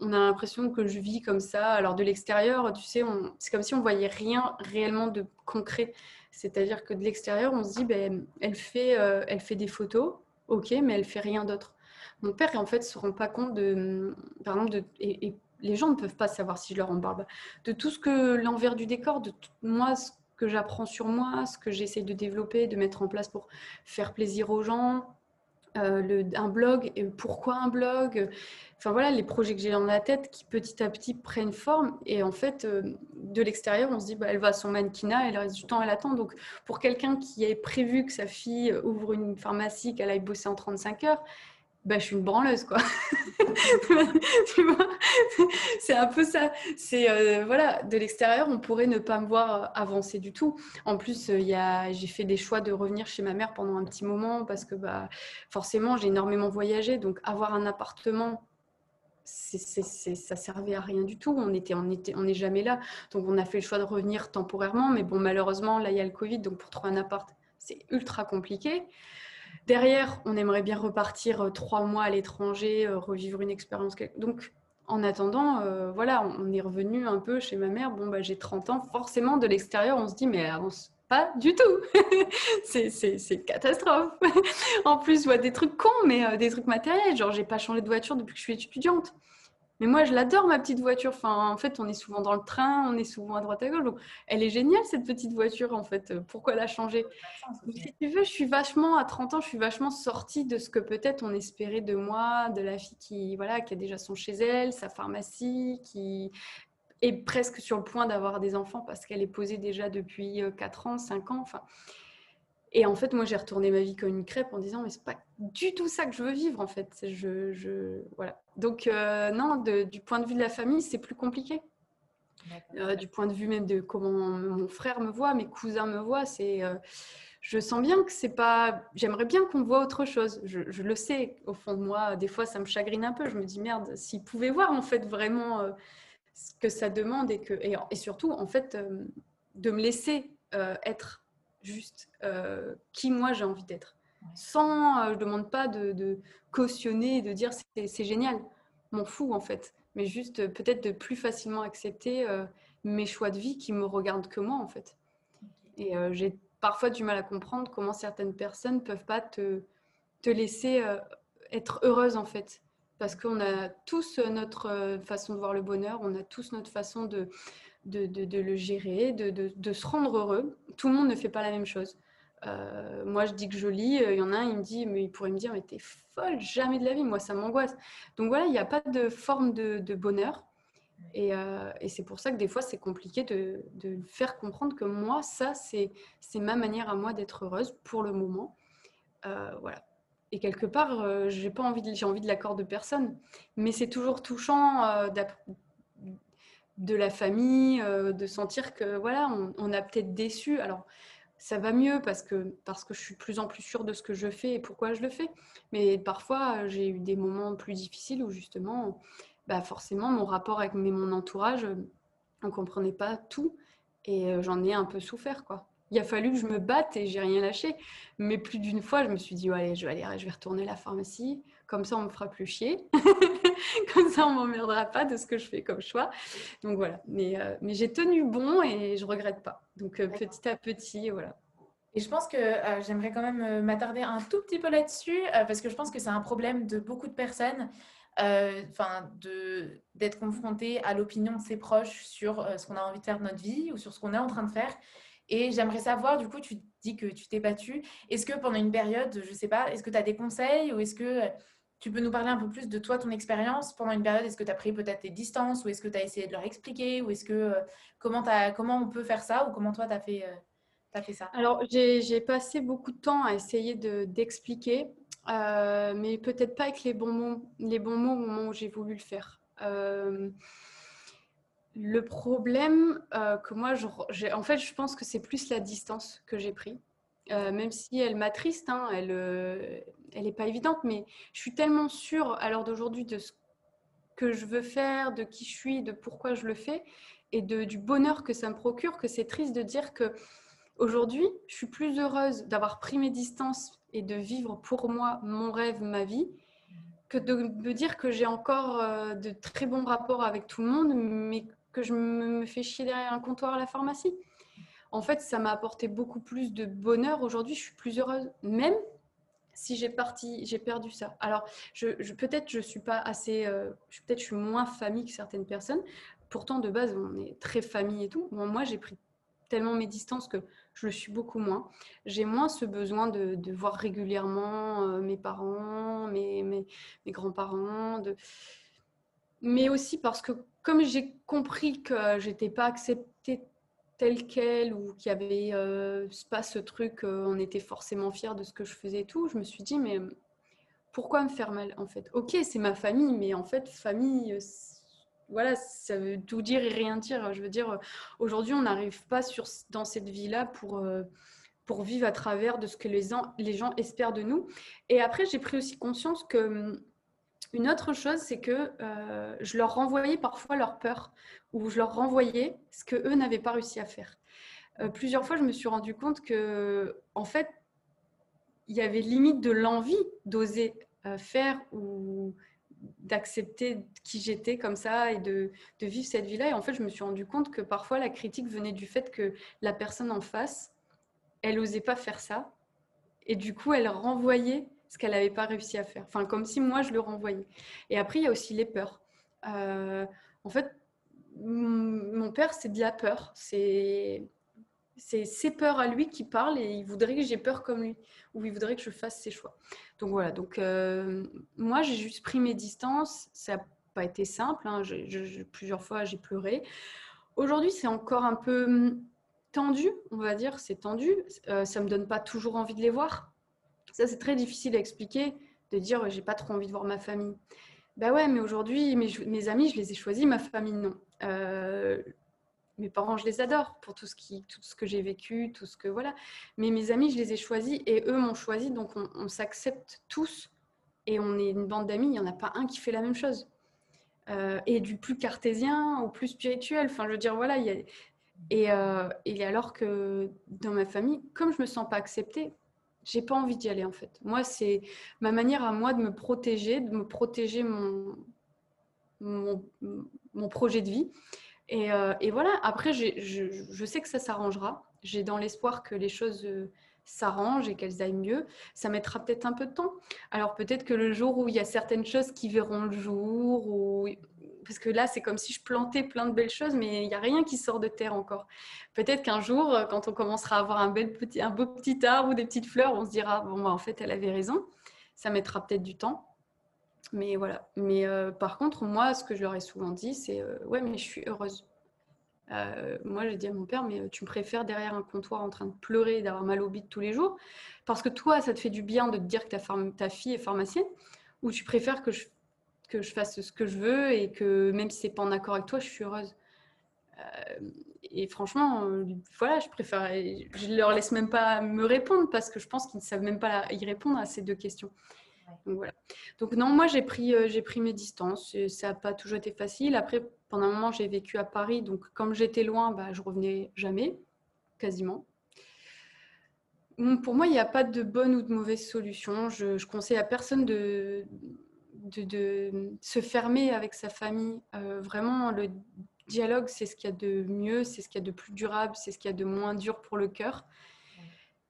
on a l'impression que je vis comme ça. Alors de l'extérieur, tu sais, c'est comme si on voyait rien réellement de concret. C'est-à-dire que de l'extérieur, on se dit, ben, elle, fait, euh, elle fait des photos, ok, mais elle fait rien d'autre. Mon père, en fait, se rend pas compte de, par exemple, et, les gens ne peuvent pas savoir si je leur en parle, de tout ce que l'envers du décor, de moi, ce que j'apprends sur moi, ce que j'essaie de développer, de mettre en place pour faire plaisir aux gens, euh, le, un blog, et pourquoi un blog Enfin voilà, les projets que j'ai dans la tête qui petit à petit prennent forme. Et en fait, euh, de l'extérieur, on se dit, bah, elle va à son mannequinat, elle reste du temps, elle attend. Donc pour quelqu'un qui est prévu que sa fille ouvre une pharmacie, qu'elle aille bosser en 35 heures, bah, je suis une branleuse, quoi. c'est un peu ça. C'est euh, voilà, de l'extérieur, on pourrait ne pas me voir avancer du tout. En plus, euh, j'ai fait des choix de revenir chez ma mère pendant un petit moment parce que bah, forcément, j'ai énormément voyagé. Donc, avoir un appartement, ça servait à rien du tout. On était, on on n'est jamais là. Donc, on a fait le choix de revenir temporairement. Mais bon, malheureusement, là, il y a le Covid. Donc, pour trouver un appart, c'est ultra compliqué. Derrière, on aimerait bien repartir euh, trois mois à l'étranger, euh, revivre une expérience. Donc, en attendant, euh, voilà, on est revenu un peu chez ma mère. Bon, bah, j'ai 30 ans. Forcément, de l'extérieur, on se dit, mais elle avance pas du tout. c'est catastrophe. en plus, je vois des trucs cons, mais des trucs matériels. Genre, j'ai pas changé de voiture depuis que je suis étudiante. Mais moi, je l'adore, ma petite voiture. Enfin, en fait, on est souvent dans le train, on est souvent à droite à gauche. Donc, elle est géniale, cette petite voiture, en fait. Pourquoi la changer? Si tu veux, je suis vachement, à 30 ans, je suis vachement sortie de ce que peut-être on espérait de moi, de la fille qui, voilà, qui a déjà son chez elle, sa pharmacie, qui est presque sur le point d'avoir des enfants parce qu'elle est posée déjà depuis 4 euh, ans, 5 ans. Enfin, et en fait, moi, j'ai retourné ma vie comme une crêpe en disant, mais c'est pas du tout ça que je veux vivre, en fait. Je, je... Voilà. Donc, euh, non, du point de vue de la famille, c'est plus compliqué. Euh, du point de vue même de comment mon frère me voit, mes cousins me voient, c'est... Euh, je sens bien que c'est pas... J'aimerais bien qu'on voit autre chose. Je, je, le sais, au fond de moi. Des fois, ça me chagrine un peu. Je me dis, merde, s'ils pouvaient voir, en fait, vraiment ce que ça demande et, que, et, et surtout, en fait, de me laisser être juste euh, qui moi j'ai envie d'être. Sans, je ne demande pas de, de cautionner, de dire c'est génial. M'en fous en fait. Mais juste peut-être de plus facilement accepter mes choix de vie qui me regardent que moi en fait. Et j'ai parfois du mal à comprendre comment certaines personnes peuvent pas te, te laisser être heureuse en fait parce qu'on a tous notre euh, façon de voir le bonheur, on a tous notre façon de, de, le gérer, de, se rendre heureux. Tout le monde ne fait pas la même chose. Euh, moi, je dis que je lis, euh, il y en a un, il me dit, mais il pourrait me dire, mais t'es folle, jamais de la vie, moi, ça m'angoisse. Donc voilà, il n'y a pas de forme de, bonheur. Et, et c'est pour ça que des fois, c'est compliqué de, faire comprendre que moi, ça, c'est ma manière à moi d'être heureuse pour le moment. voilà et quelque part, euh, j'ai pas envie, j'ai envie de l'accord de personne. Mais c'est toujours touchant euh, de la famille, euh, de sentir que voilà, on, a peut-être déçu. Alors, ça va mieux parce que parce que je suis de plus en plus sûre de ce que je fais et pourquoi je le fais. Mais parfois, j'ai eu des moments plus difficiles où justement, bah forcément, mon rapport avec mon entourage, on comprenait pas tout et j'en ai un peu souffert, quoi il a fallu que je me batte et j'ai rien lâché. Mais plus d'une fois, je me suis dit, allez, je vais aller, je vais retourner à la pharmacie. Comme ça, on me fera plus chier. comme ça, on m'emmerdera pas de ce que je fais comme choix. Donc voilà. Mais, euh, mais j'ai tenu bon et je regrette pas. Donc euh, petit à petit, voilà. Et je pense que euh, j'aimerais quand même m'attarder un tout petit peu là-dessus parce que je pense que c'est un problème de beaucoup de personnes. Enfin, de d'être confronté à l'opinion de ses proches sur ce qu'on a envie de faire de notre vie ou sur ce qu'on est en train de faire. Et j'aimerais savoir, du coup, tu dis que tu t'es battu. Est-ce que pendant une période, je ne sais pas, est-ce que tu as des conseils ou est-ce que tu peux nous parler un peu plus de toi, ton expérience pendant une période? Est-ce que tu as pris peut-être tes distances ou est-ce que tu as essayé de leur expliquer ou est-ce que euh, comment, on peut faire ça ou comment toi tu as fait, euh, fait ça? Alors, j'ai passé beaucoup de temps à essayer d'expliquer, euh, mais peut-être pas avec les bons mots, les bons mots au moment où j'ai voulu le faire. Le problème euh, que moi, en fait, je pense que c'est plus la distance que j'ai pris. Euh, même si elle m'attriste, hein, elle n'est euh, pas évidente, mais je suis tellement sûre à l'heure d'aujourd'hui de ce que je veux faire, de qui je suis, de pourquoi je le fais, et de, du bonheur que ça me procure, que c'est triste de dire que aujourd'hui, je suis plus heureuse d'avoir pris mes distances et de vivre pour moi mon rêve, ma vie, que de me dire que j'ai encore de très bons rapports avec tout le monde, mais que je me fais chier derrière un comptoir à la pharmacie. En fait, ça m'a apporté beaucoup plus de bonheur. Aujourd'hui, je suis plus heureuse, même si j'ai perdu ça. Alors, peut-être je suis pas assez, euh, peut-être je suis moins famille que certaines personnes. Pourtant, de base, on est très famille et tout. moi, j'ai pris tellement mes distances que je le suis beaucoup moins. J'ai moins ce besoin de, voir régulièrement euh, mes parents, mes, grands-parents, mais aussi parce que comme j'ai compris que j'étais pas acceptée telle qu'elle ou qu'il y avait euh, pas ce truc, euh, on était forcément fiers de ce que je faisais et tout, je me suis dit mais pourquoi me faire mal en fait? Ok, c'est ma famille, mais en fait famille, euh, voilà, ça veut tout dire et rien dire. Je veux dire, aujourd'hui on n'arrive pas sur, dans cette vie-là pour pour vivre à travers de ce que les, les gens espèrent de nous. Et après, j'ai pris aussi conscience que une autre chose, c'est que euh, je leur renvoyais parfois leur peur ou je leur renvoyais ce que eux n'avaient pas réussi à faire. Euh, plusieurs fois, je me suis rendu compte que, en fait, il y avait limite de l'envie d'oser euh, faire ou d'accepter qui j'étais comme ça et de, vivre cette vie-là. Et en fait, je me suis rendu compte que parfois la critique venait du fait que la personne en face, elle n'osait pas faire ça. Et du coup, elle renvoyait ce qu'elle n'avait pas réussi à faire. Enfin, comme si moi, je le renvoyais. Et après, il y a aussi les peurs. Euh, en fait, mon père, c'est de la peur. C'est c'est ses peurs à lui qui parlent et il voudrait que j'ai peur comme lui ou il voudrait que je fasse ses choix. Donc voilà, donc euh, moi j'ai juste pris mes distances, ça n'a pas été simple, hein. plusieurs fois j'ai pleuré. Aujourd'hui c'est encore un peu hum, tendu, on va dire, c'est tendu, euh, ça me donne pas toujours envie de les voir, ça, c'est très difficile à expliquer, de dire j'ai pas trop envie de voir ma famille. Bah ouais, mais aujourd'hui, mes, amis, je les ai choisis, ma famille, non. Euh, mes parents, je les adore pour tout ce, que j'ai vécu, tout ce que voilà. Mais mes amis, je les ai choisis et eux m'ont choisi, donc on, s'accepte tous et on est une bande d'amis. Il n'y en a pas un qui fait la même chose. Euh, et du plus cartésien au plus spirituel. Enfin, je veux dire, voilà. Y a, et, euh, alors que dans ma famille, comme je me sens pas acceptée, j'ai pas envie d'y aller en fait. Moi, c'est ma manière à moi de me protéger, de me protéger mon, mon, projet de vie. Et, euh, et voilà, après, je, je, sais que ça s'arrangera. J'ai dans l'espoir que les choses euh, s'arrangent et qu'elles aillent mieux. Ça mettra peut-être un peu de temps. Alors peut-être que le jour où il y a certaines choses qui verront le jour, ou parce que là, c'est comme si je plantais plein de belles choses, mais il n'y a rien qui sort de terre encore. Peut-être qu'un jour, euh, quand on commencera à avoir un, beau petit arbre ou des petites fleurs, on se dira, bon, bah, en fait, elle avait raison. Ça mettra peut-être du temps. Mais voilà. Mais euh, par contre, moi, ce que je leur ai souvent dit, c'est, euh, ouais, mais je suis heureuse. moi, j'ai dit à mon père, mais tu me préfères derrière un comptoir en train de pleurer, d'avoir mal au bide tous les jours, parce que toi, ça te fait du bien de te dire que ta fille est pharmacienne, ou tu préfères que je que je fasse ce que je veux et que même si c'est pas en accord avec toi, je suis heureuse. Euh, et franchement, euh, voilà, je préfère, je leur laisse même pas me répondre parce que je pense qu'ils ne savent même pas y répondre à ces deux questions. Donc voilà. Donc non, moi j'ai pris, euh, j'ai pris mes distances. Ça n'a pas toujours été facile. Après, pendant un moment, j'ai vécu à Paris, donc comme j'étais loin, bah, je revenais jamais, quasiment. Pour moi, il n'y a pas de bonne ou de mauvaise solution. Je, je conseille à personne de, de, se fermer avec sa famille. Euh, vraiment, le dialogue, c'est ce qu'il y a de mieux, c'est ce qu'il y a de plus durable, c'est ce qu'il y a de moins dur pour le cœur.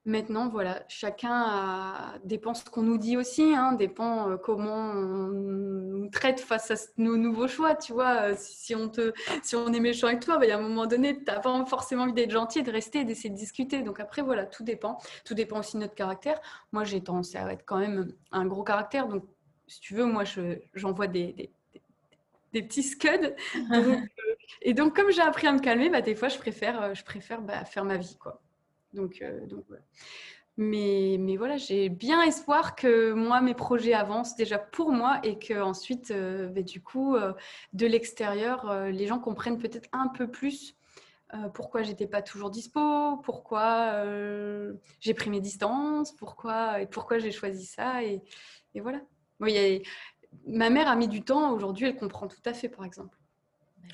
Maintenant, voilà, chacun dépend ce qu'on nous dit aussi, hein, dépend euh, comment on nous traite face à nos nouveaux choix. Tu vois, euh, si on, te, si on est méchant avec toi, bah, il y a un moment donné, tu n'as pas forcément envie d'être gentil, de rester, d'essayer de discuter. Donc après, voilà, tout dépend. Tout dépend aussi de notre caractère. Moi, j'ai tendance à être quand même un gros caractère, donc si tu veux, moi, j'envoie des, des, petits scuds. Euh, et donc, comme j'ai appris à me calmer, bah, des fois, je préfère, euh, je préfère bah, faire ma vie. Quoi. Donc, euh, donc mais, mais, voilà, j'ai bien espoir que moi, mes projets avancent déjà pour moi et que ensuite, bah, du coup, de l'extérieur, les gens comprennent peut-être un peu plus pourquoi j'étais pas toujours dispo, pourquoi j'ai pris mes distances, pourquoi et pourquoi j'ai choisi ça et, et voilà. Ma mère a mis du temps. Aujourd'hui, elle comprend tout à fait, par exemple.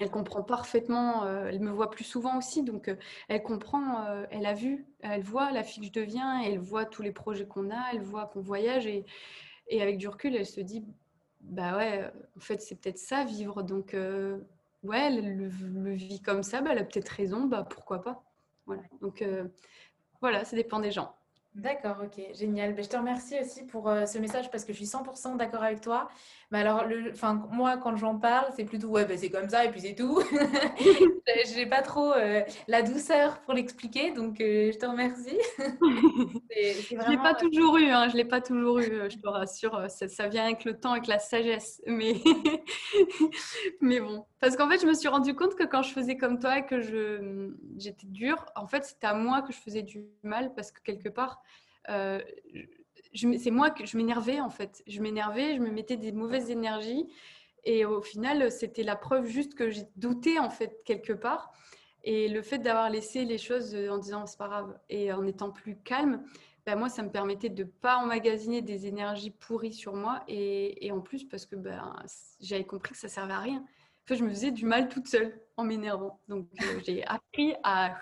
Elle comprend parfaitement. Euh, elle me voit plus souvent aussi, donc euh, elle comprend. Euh, elle a vu, elle voit la fille que je deviens, elle voit tous les projets qu'on a, elle voit qu'on voyage et, avec du recul, elle se dit, bah ouais, en fait, c'est peut-être ça vivre. Donc ouais, elle le, vit comme ça. Bah, elle a peut-être raison. Bah pourquoi pas. Voilà. Donc voilà, ça dépend des gens. D'accord, ok, génial. Ben, je te remercie aussi pour euh, ce message parce que je suis 100% d'accord avec toi. Mais alors, le, moi, quand j'en parle, c'est plutôt ouais, ben, c'est comme ça et puis c'est tout. je n'ai pas trop euh, la douceur pour l'expliquer, donc euh, je te remercie. Je ne l'ai pas toujours eu, hein, je l'ai pas toujours eu, je te rassure. Ça, ça, vient avec le temps, avec la sagesse. Mais, mais bon, parce qu'en fait, je me suis rendu compte que quand je faisais comme toi et que j'étais dure, en fait, c'était à moi que je faisais du mal parce que quelque part, euh, c'est moi que je m'énervais en fait. Je m'énervais, je me mettais des mauvaises énergies. Et au final, c'était la preuve juste que j'ai douté en fait quelque part. Et le fait d'avoir laissé les choses en disant c'est pas grave et en étant plus calme, ben moi, ça me permettait de ne pas emmagasiner des énergies pourries sur moi. Et, en plus, parce que ben, j'avais compris que ça servait à rien. En je me faisais du mal toute seule en m'énervant. Donc, euh, j'ai appris à,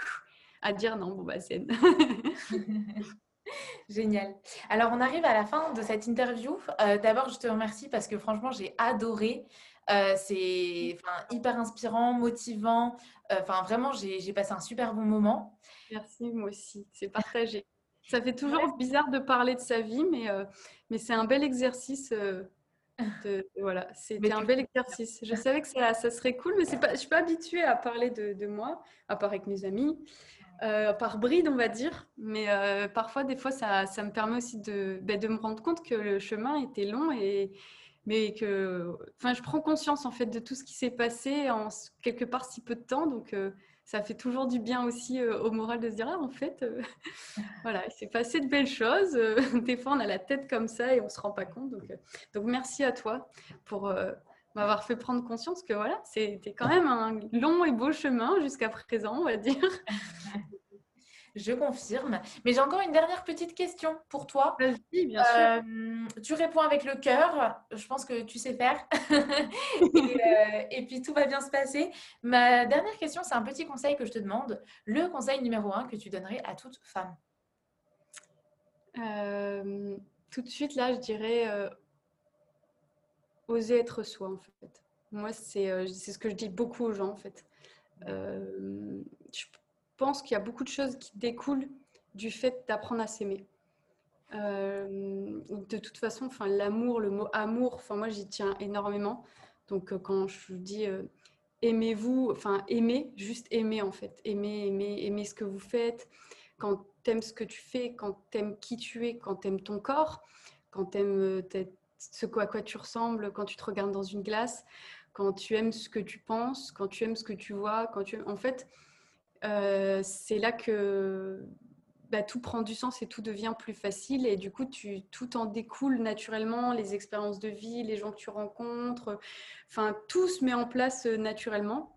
à dire non, bon, bah, c'est. Génial. Alors, on arrive à la fin de cette interview. Euh, d'abord, je te remercie parce que franchement, j'ai adoré. Euh, c'est hyper inspirant, motivant. Enfin, vraiment, j'ai passé un super bon moment. Merci, moi aussi. C'est partagé. Ça fait toujours bizarre de parler de sa vie, mais, mais c'est un bel exercice voilà, c'était un bel exercice. Je savais que ça, ça serait cool, mais pas, je ne suis pas habituée à parler de, moi, à part avec mes amis, euh, par bride, on va dire. Mais euh, parfois, des fois, ça, ça, me permet aussi de, ben, de me rendre compte que le chemin était long et mais que enfin, je prends conscience en fait de tout ce qui s'est passé en quelque part si peu de temps. Donc, euh, ça fait toujours du bien aussi au moral de se dire ah en fait voilà il s'est passé de belles choses des fois on a la tête comme ça et on se rend pas compte donc, donc merci à toi pour m'avoir fait prendre conscience que voilà c'était quand même un long et beau chemin jusqu'à présent on va dire Je confirme. Mais j'ai encore une dernière petite question pour toi. Vas-y, bien sûr. Euh, tu réponds avec le cœur. Je pense que tu sais faire. Euh, et, puis tout va bien se passer. Ma dernière question, c'est un petit conseil que je te demande. Le conseil numéro un que tu donnerais à toute femme Tout de suite, là, je dirais oser être soi, en fait. Moi, c'est ce que je dis beaucoup aux gens, en fait. je pense qu'il y a beaucoup de choses qui découlent du fait d'apprendre à s'aimer. de toute façon, enfin, l'amour, le mot amour, enfin, moi, j'y tiens énormément. Donc, quand je dis aimez-vous, enfin, aimez, juste aimer, en fait. Aimer, aimer, aimer ce que vous faites. Quand t'aimes ce que tu fais, quand t'aimes qui tu es, quand t'aimes ton corps, quand t'aimes ce à quoi tu ressembles, quand tu te regardes dans une glace, quand tu aimes ce que tu penses, quand tu aimes ce que tu vois, quand tu... En fait, euh, c'est là que bah, tout prend du sens et tout devient plus facile. Et du coup, tout en découle naturellement, les expériences de vie, les gens que tu rencontres. Enfin, tout se met en place euh, naturellement.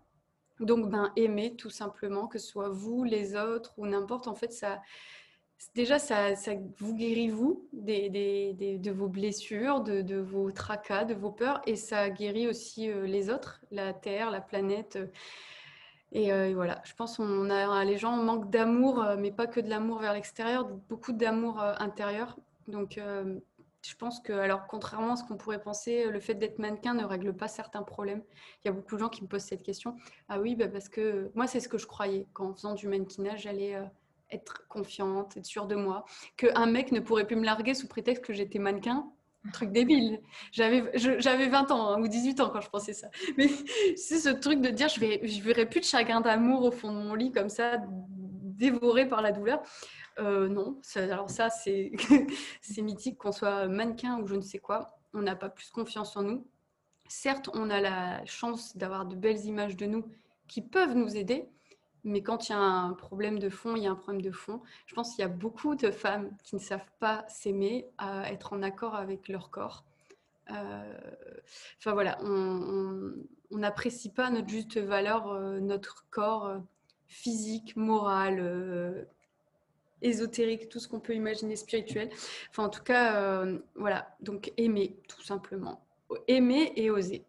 Donc, ben, aimer tout simplement, que ce soit vous, les autres ou n'importe. En fait, ça, déjà, ça, vous guérit, vous, des, de vos blessures, de, vos tracas, de vos peurs, et ça guérit aussi euh, les autres, la Terre, la planète. Euh. Euh, et voilà, je pense qu'on a les gens manquent d'amour, mais pas que de l'amour vers l'extérieur, beaucoup d'amour intérieur. Donc, je pense que, alors, contrairement à ce qu'on pourrait penser, le fait d'être mannequin ne règle pas certains problèmes. Il y a beaucoup de gens qui me posent cette question. Ah oui, bah parce que moi, c'est ce que je croyais. Qu'en faisant du mannequinage, j'allais être confiante, être sûre de moi, qu'un mec ne pourrait plus me larguer sous prétexte que j'étais mannequin. Truc débile. J'avais, j'avais 20 ans hein, ou 18 ans quand je pensais ça. Mais c'est ce truc de dire je ne je verrai plus de chagrin d'amour au fond de mon lit comme ça, dévoré par la douleur. Euh, non, alors ça c'est, c'est mythique qu'on soit mannequin ou je ne sais quoi. On n'a pas plus confiance en nous. Certes, on a la chance d'avoir de belles images de nous qui peuvent nous aider, mais quand il y a un problème de fond, il y a un problème de fond. Je pense qu'il y a beaucoup de femmes qui ne savent pas s'aimer, à être en accord avec leur corps. Euh, enfin voilà, on n'apprécie pas notre juste valeur, euh, notre corps euh, physique, moral, ésotérique, tout ce qu'on peut imaginer spirituel. Enfin en tout cas, voilà, donc aimer tout simplement. Aimer et oser.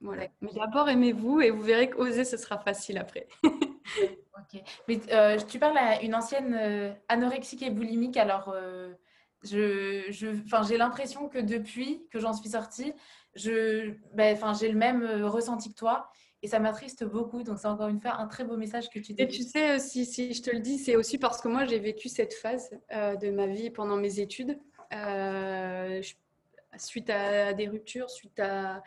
Voilà. Mais d'abord aimez-vous et vous verrez qu'oser, ce sera facile après. ok. Mais euh, tu parles à une ancienne euh, anorexique et boulimique, alors euh, je, j'ai l'impression que depuis que j'en suis sortie, je, ben, j'ai le même ressenti que toi. Et ça m'attriste beaucoup. Donc, c'est encore une fois un très beau message que tu dis. Et tu sais, si, si je te le dis, c'est aussi parce que moi, j'ai vécu cette phase de ma vie pendant mes études. suite à des ruptures, suite à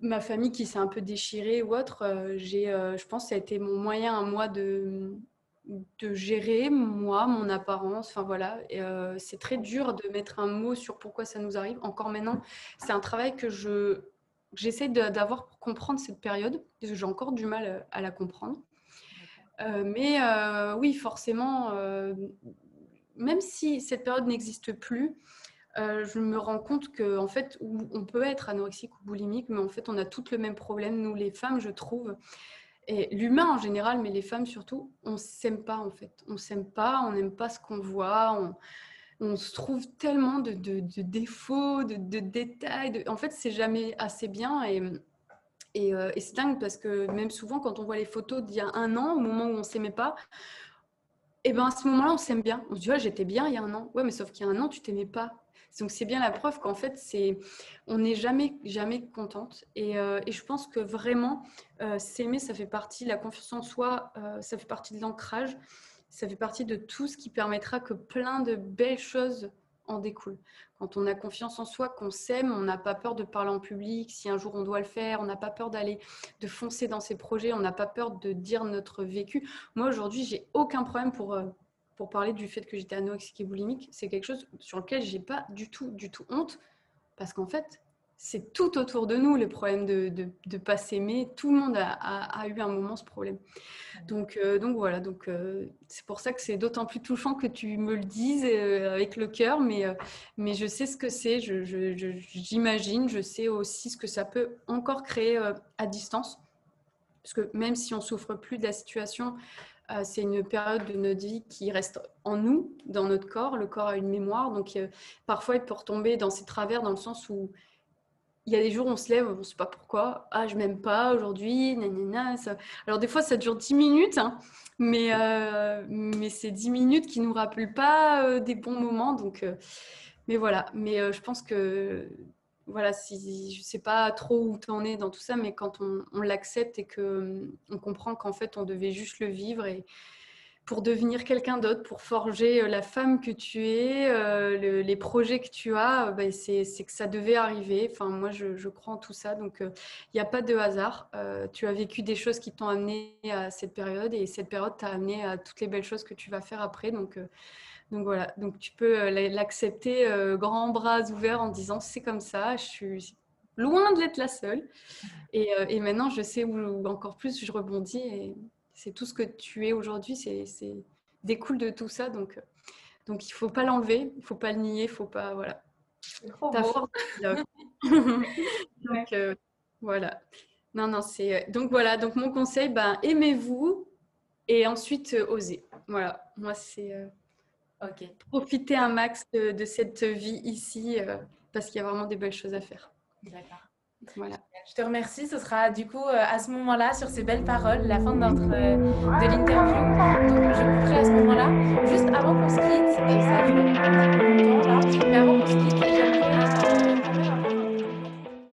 ma famille qui s'est un peu déchirée ou autre, euh, j'ai, euh, je pense que ça a été mon moyen à moi de, de gérer moi, mon apparence. Enfin voilà, euh, c'est très dur de mettre un mot sur pourquoi ça nous arrive. Encore maintenant, c'est un travail que je j'essaie d'avoir pour comprendre cette période, parce que j'ai encore du mal à la comprendre. mais oui, forcément, même si cette période n'existe plus, euh, je me rends compte que en fait, on peut être anorexique ou boulimique, mais en fait, on a toutes le même problème, nous les femmes, je trouve. Et l'humain en général, mais les femmes surtout, on s'aime pas en fait. On s'aime pas, on n'aime pas ce qu'on voit, on, se trouve tellement de, défauts, de, détails. En fait, c'est jamais assez bien et, euh, et, c'est dingue parce que même souvent, quand on voit les photos d'il y a un an, au moment où on s'aimait pas, et eh ben à ce moment-là, on s'aime bien. On se dit, ouais, j'étais bien il y a un an. Ouais, mais sauf qu'il y a un an, tu t'aimais pas. Donc c'est bien la preuve qu'en fait, c'est, on n'est jamais, jamais contente. Et, euh, et, je pense que vraiment, euh, s'aimer, ça fait partie, la confiance en soi, euh, ça fait partie de l'ancrage, ça fait partie de tout ce qui permettra que plein de belles choses en découlent. Quand on a confiance en soi, qu'on s'aime, on n'a pas peur de parler en public. Si un jour on doit le faire, on n'a pas peur d'aller, de foncer dans ses projets, on n'a pas peur de dire notre vécu. Moi aujourd'hui, j'ai aucun problème pour pour parler du fait que j'étais anorexique et boulimique, c'est quelque chose sur lequel j'ai pas du tout, du tout honte, parce qu'en fait, c'est tout autour de nous le problème de ne de, pas s'aimer. Tout le monde a, a, eu un moment ce problème. Donc, euh, donc voilà, donc euh, c'est pour ça que c'est d'autant plus touchant que tu me le dises euh, avec le cœur, mais, mais je sais ce que c'est, j'imagine, je, je, sais aussi ce que ça peut encore créer à distance. Parce que même si on souffre plus de la situation, c'est une période de notre vie qui reste en nous, dans notre corps. Le corps a une mémoire, donc euh, parfois il peut retomber dans ses travers, dans le sens où il y a des jours, on se lève, on ne sait pas pourquoi. Ah, je m'aime pas aujourd'hui. Ça... Alors, des fois, ça dure 10 minutes, hein, mais, euh, mais c'est 10 minutes qui ne nous rappellent pas euh, des bons moments. Donc, euh, mais voilà. Mais je pense que, voilà, si, je ne sais pas trop où tu en es dans tout ça, mais quand on, on l'accepte et qu'on comprend qu'en fait, on devait juste le vivre et pour devenir quelqu'un d'autre, pour forger euh, la femme que tu es, euh, les projets que tu as, euh, bah, c'est que ça devait arriver. Enfin, moi, je, crois en tout ça. Donc, il n'y a pas de hasard. tu as vécu des choses qui t'ont amené à cette période et cette période t'a amené à toutes les belles choses que tu vas faire après. Donc, donc voilà. Donc, tu peux l'accepter grands bras ouverts en disant c'est comme ça, je suis loin de l'être la seule. Et, et, maintenant, je sais où, encore plus je rebondis. Et, c'est tout ce que tu es aujourd'hui, c'est découle de tout ça. Donc, euh, donc il faut pas l'enlever, il faut pas le nier, il faut pas voilà. Ta force. donc euh, voilà. Non non c'est euh, donc voilà donc mon conseil ben aimez-vous et ensuite osez. Voilà moi c'est Okay. Profitez un max de, cette vie ici euh, parce qu'il y a vraiment des belles choses à faire. D'accord. Voilà. Je te remercie. Ce sera du coup euh, à ce moment-là, sur ces belles paroles, la fin de, euh, de l'interview. Donc je couperai à ce moment-là. Juste avant qu'on se ça un petit peu longtemps mais avant qu'on se quitte,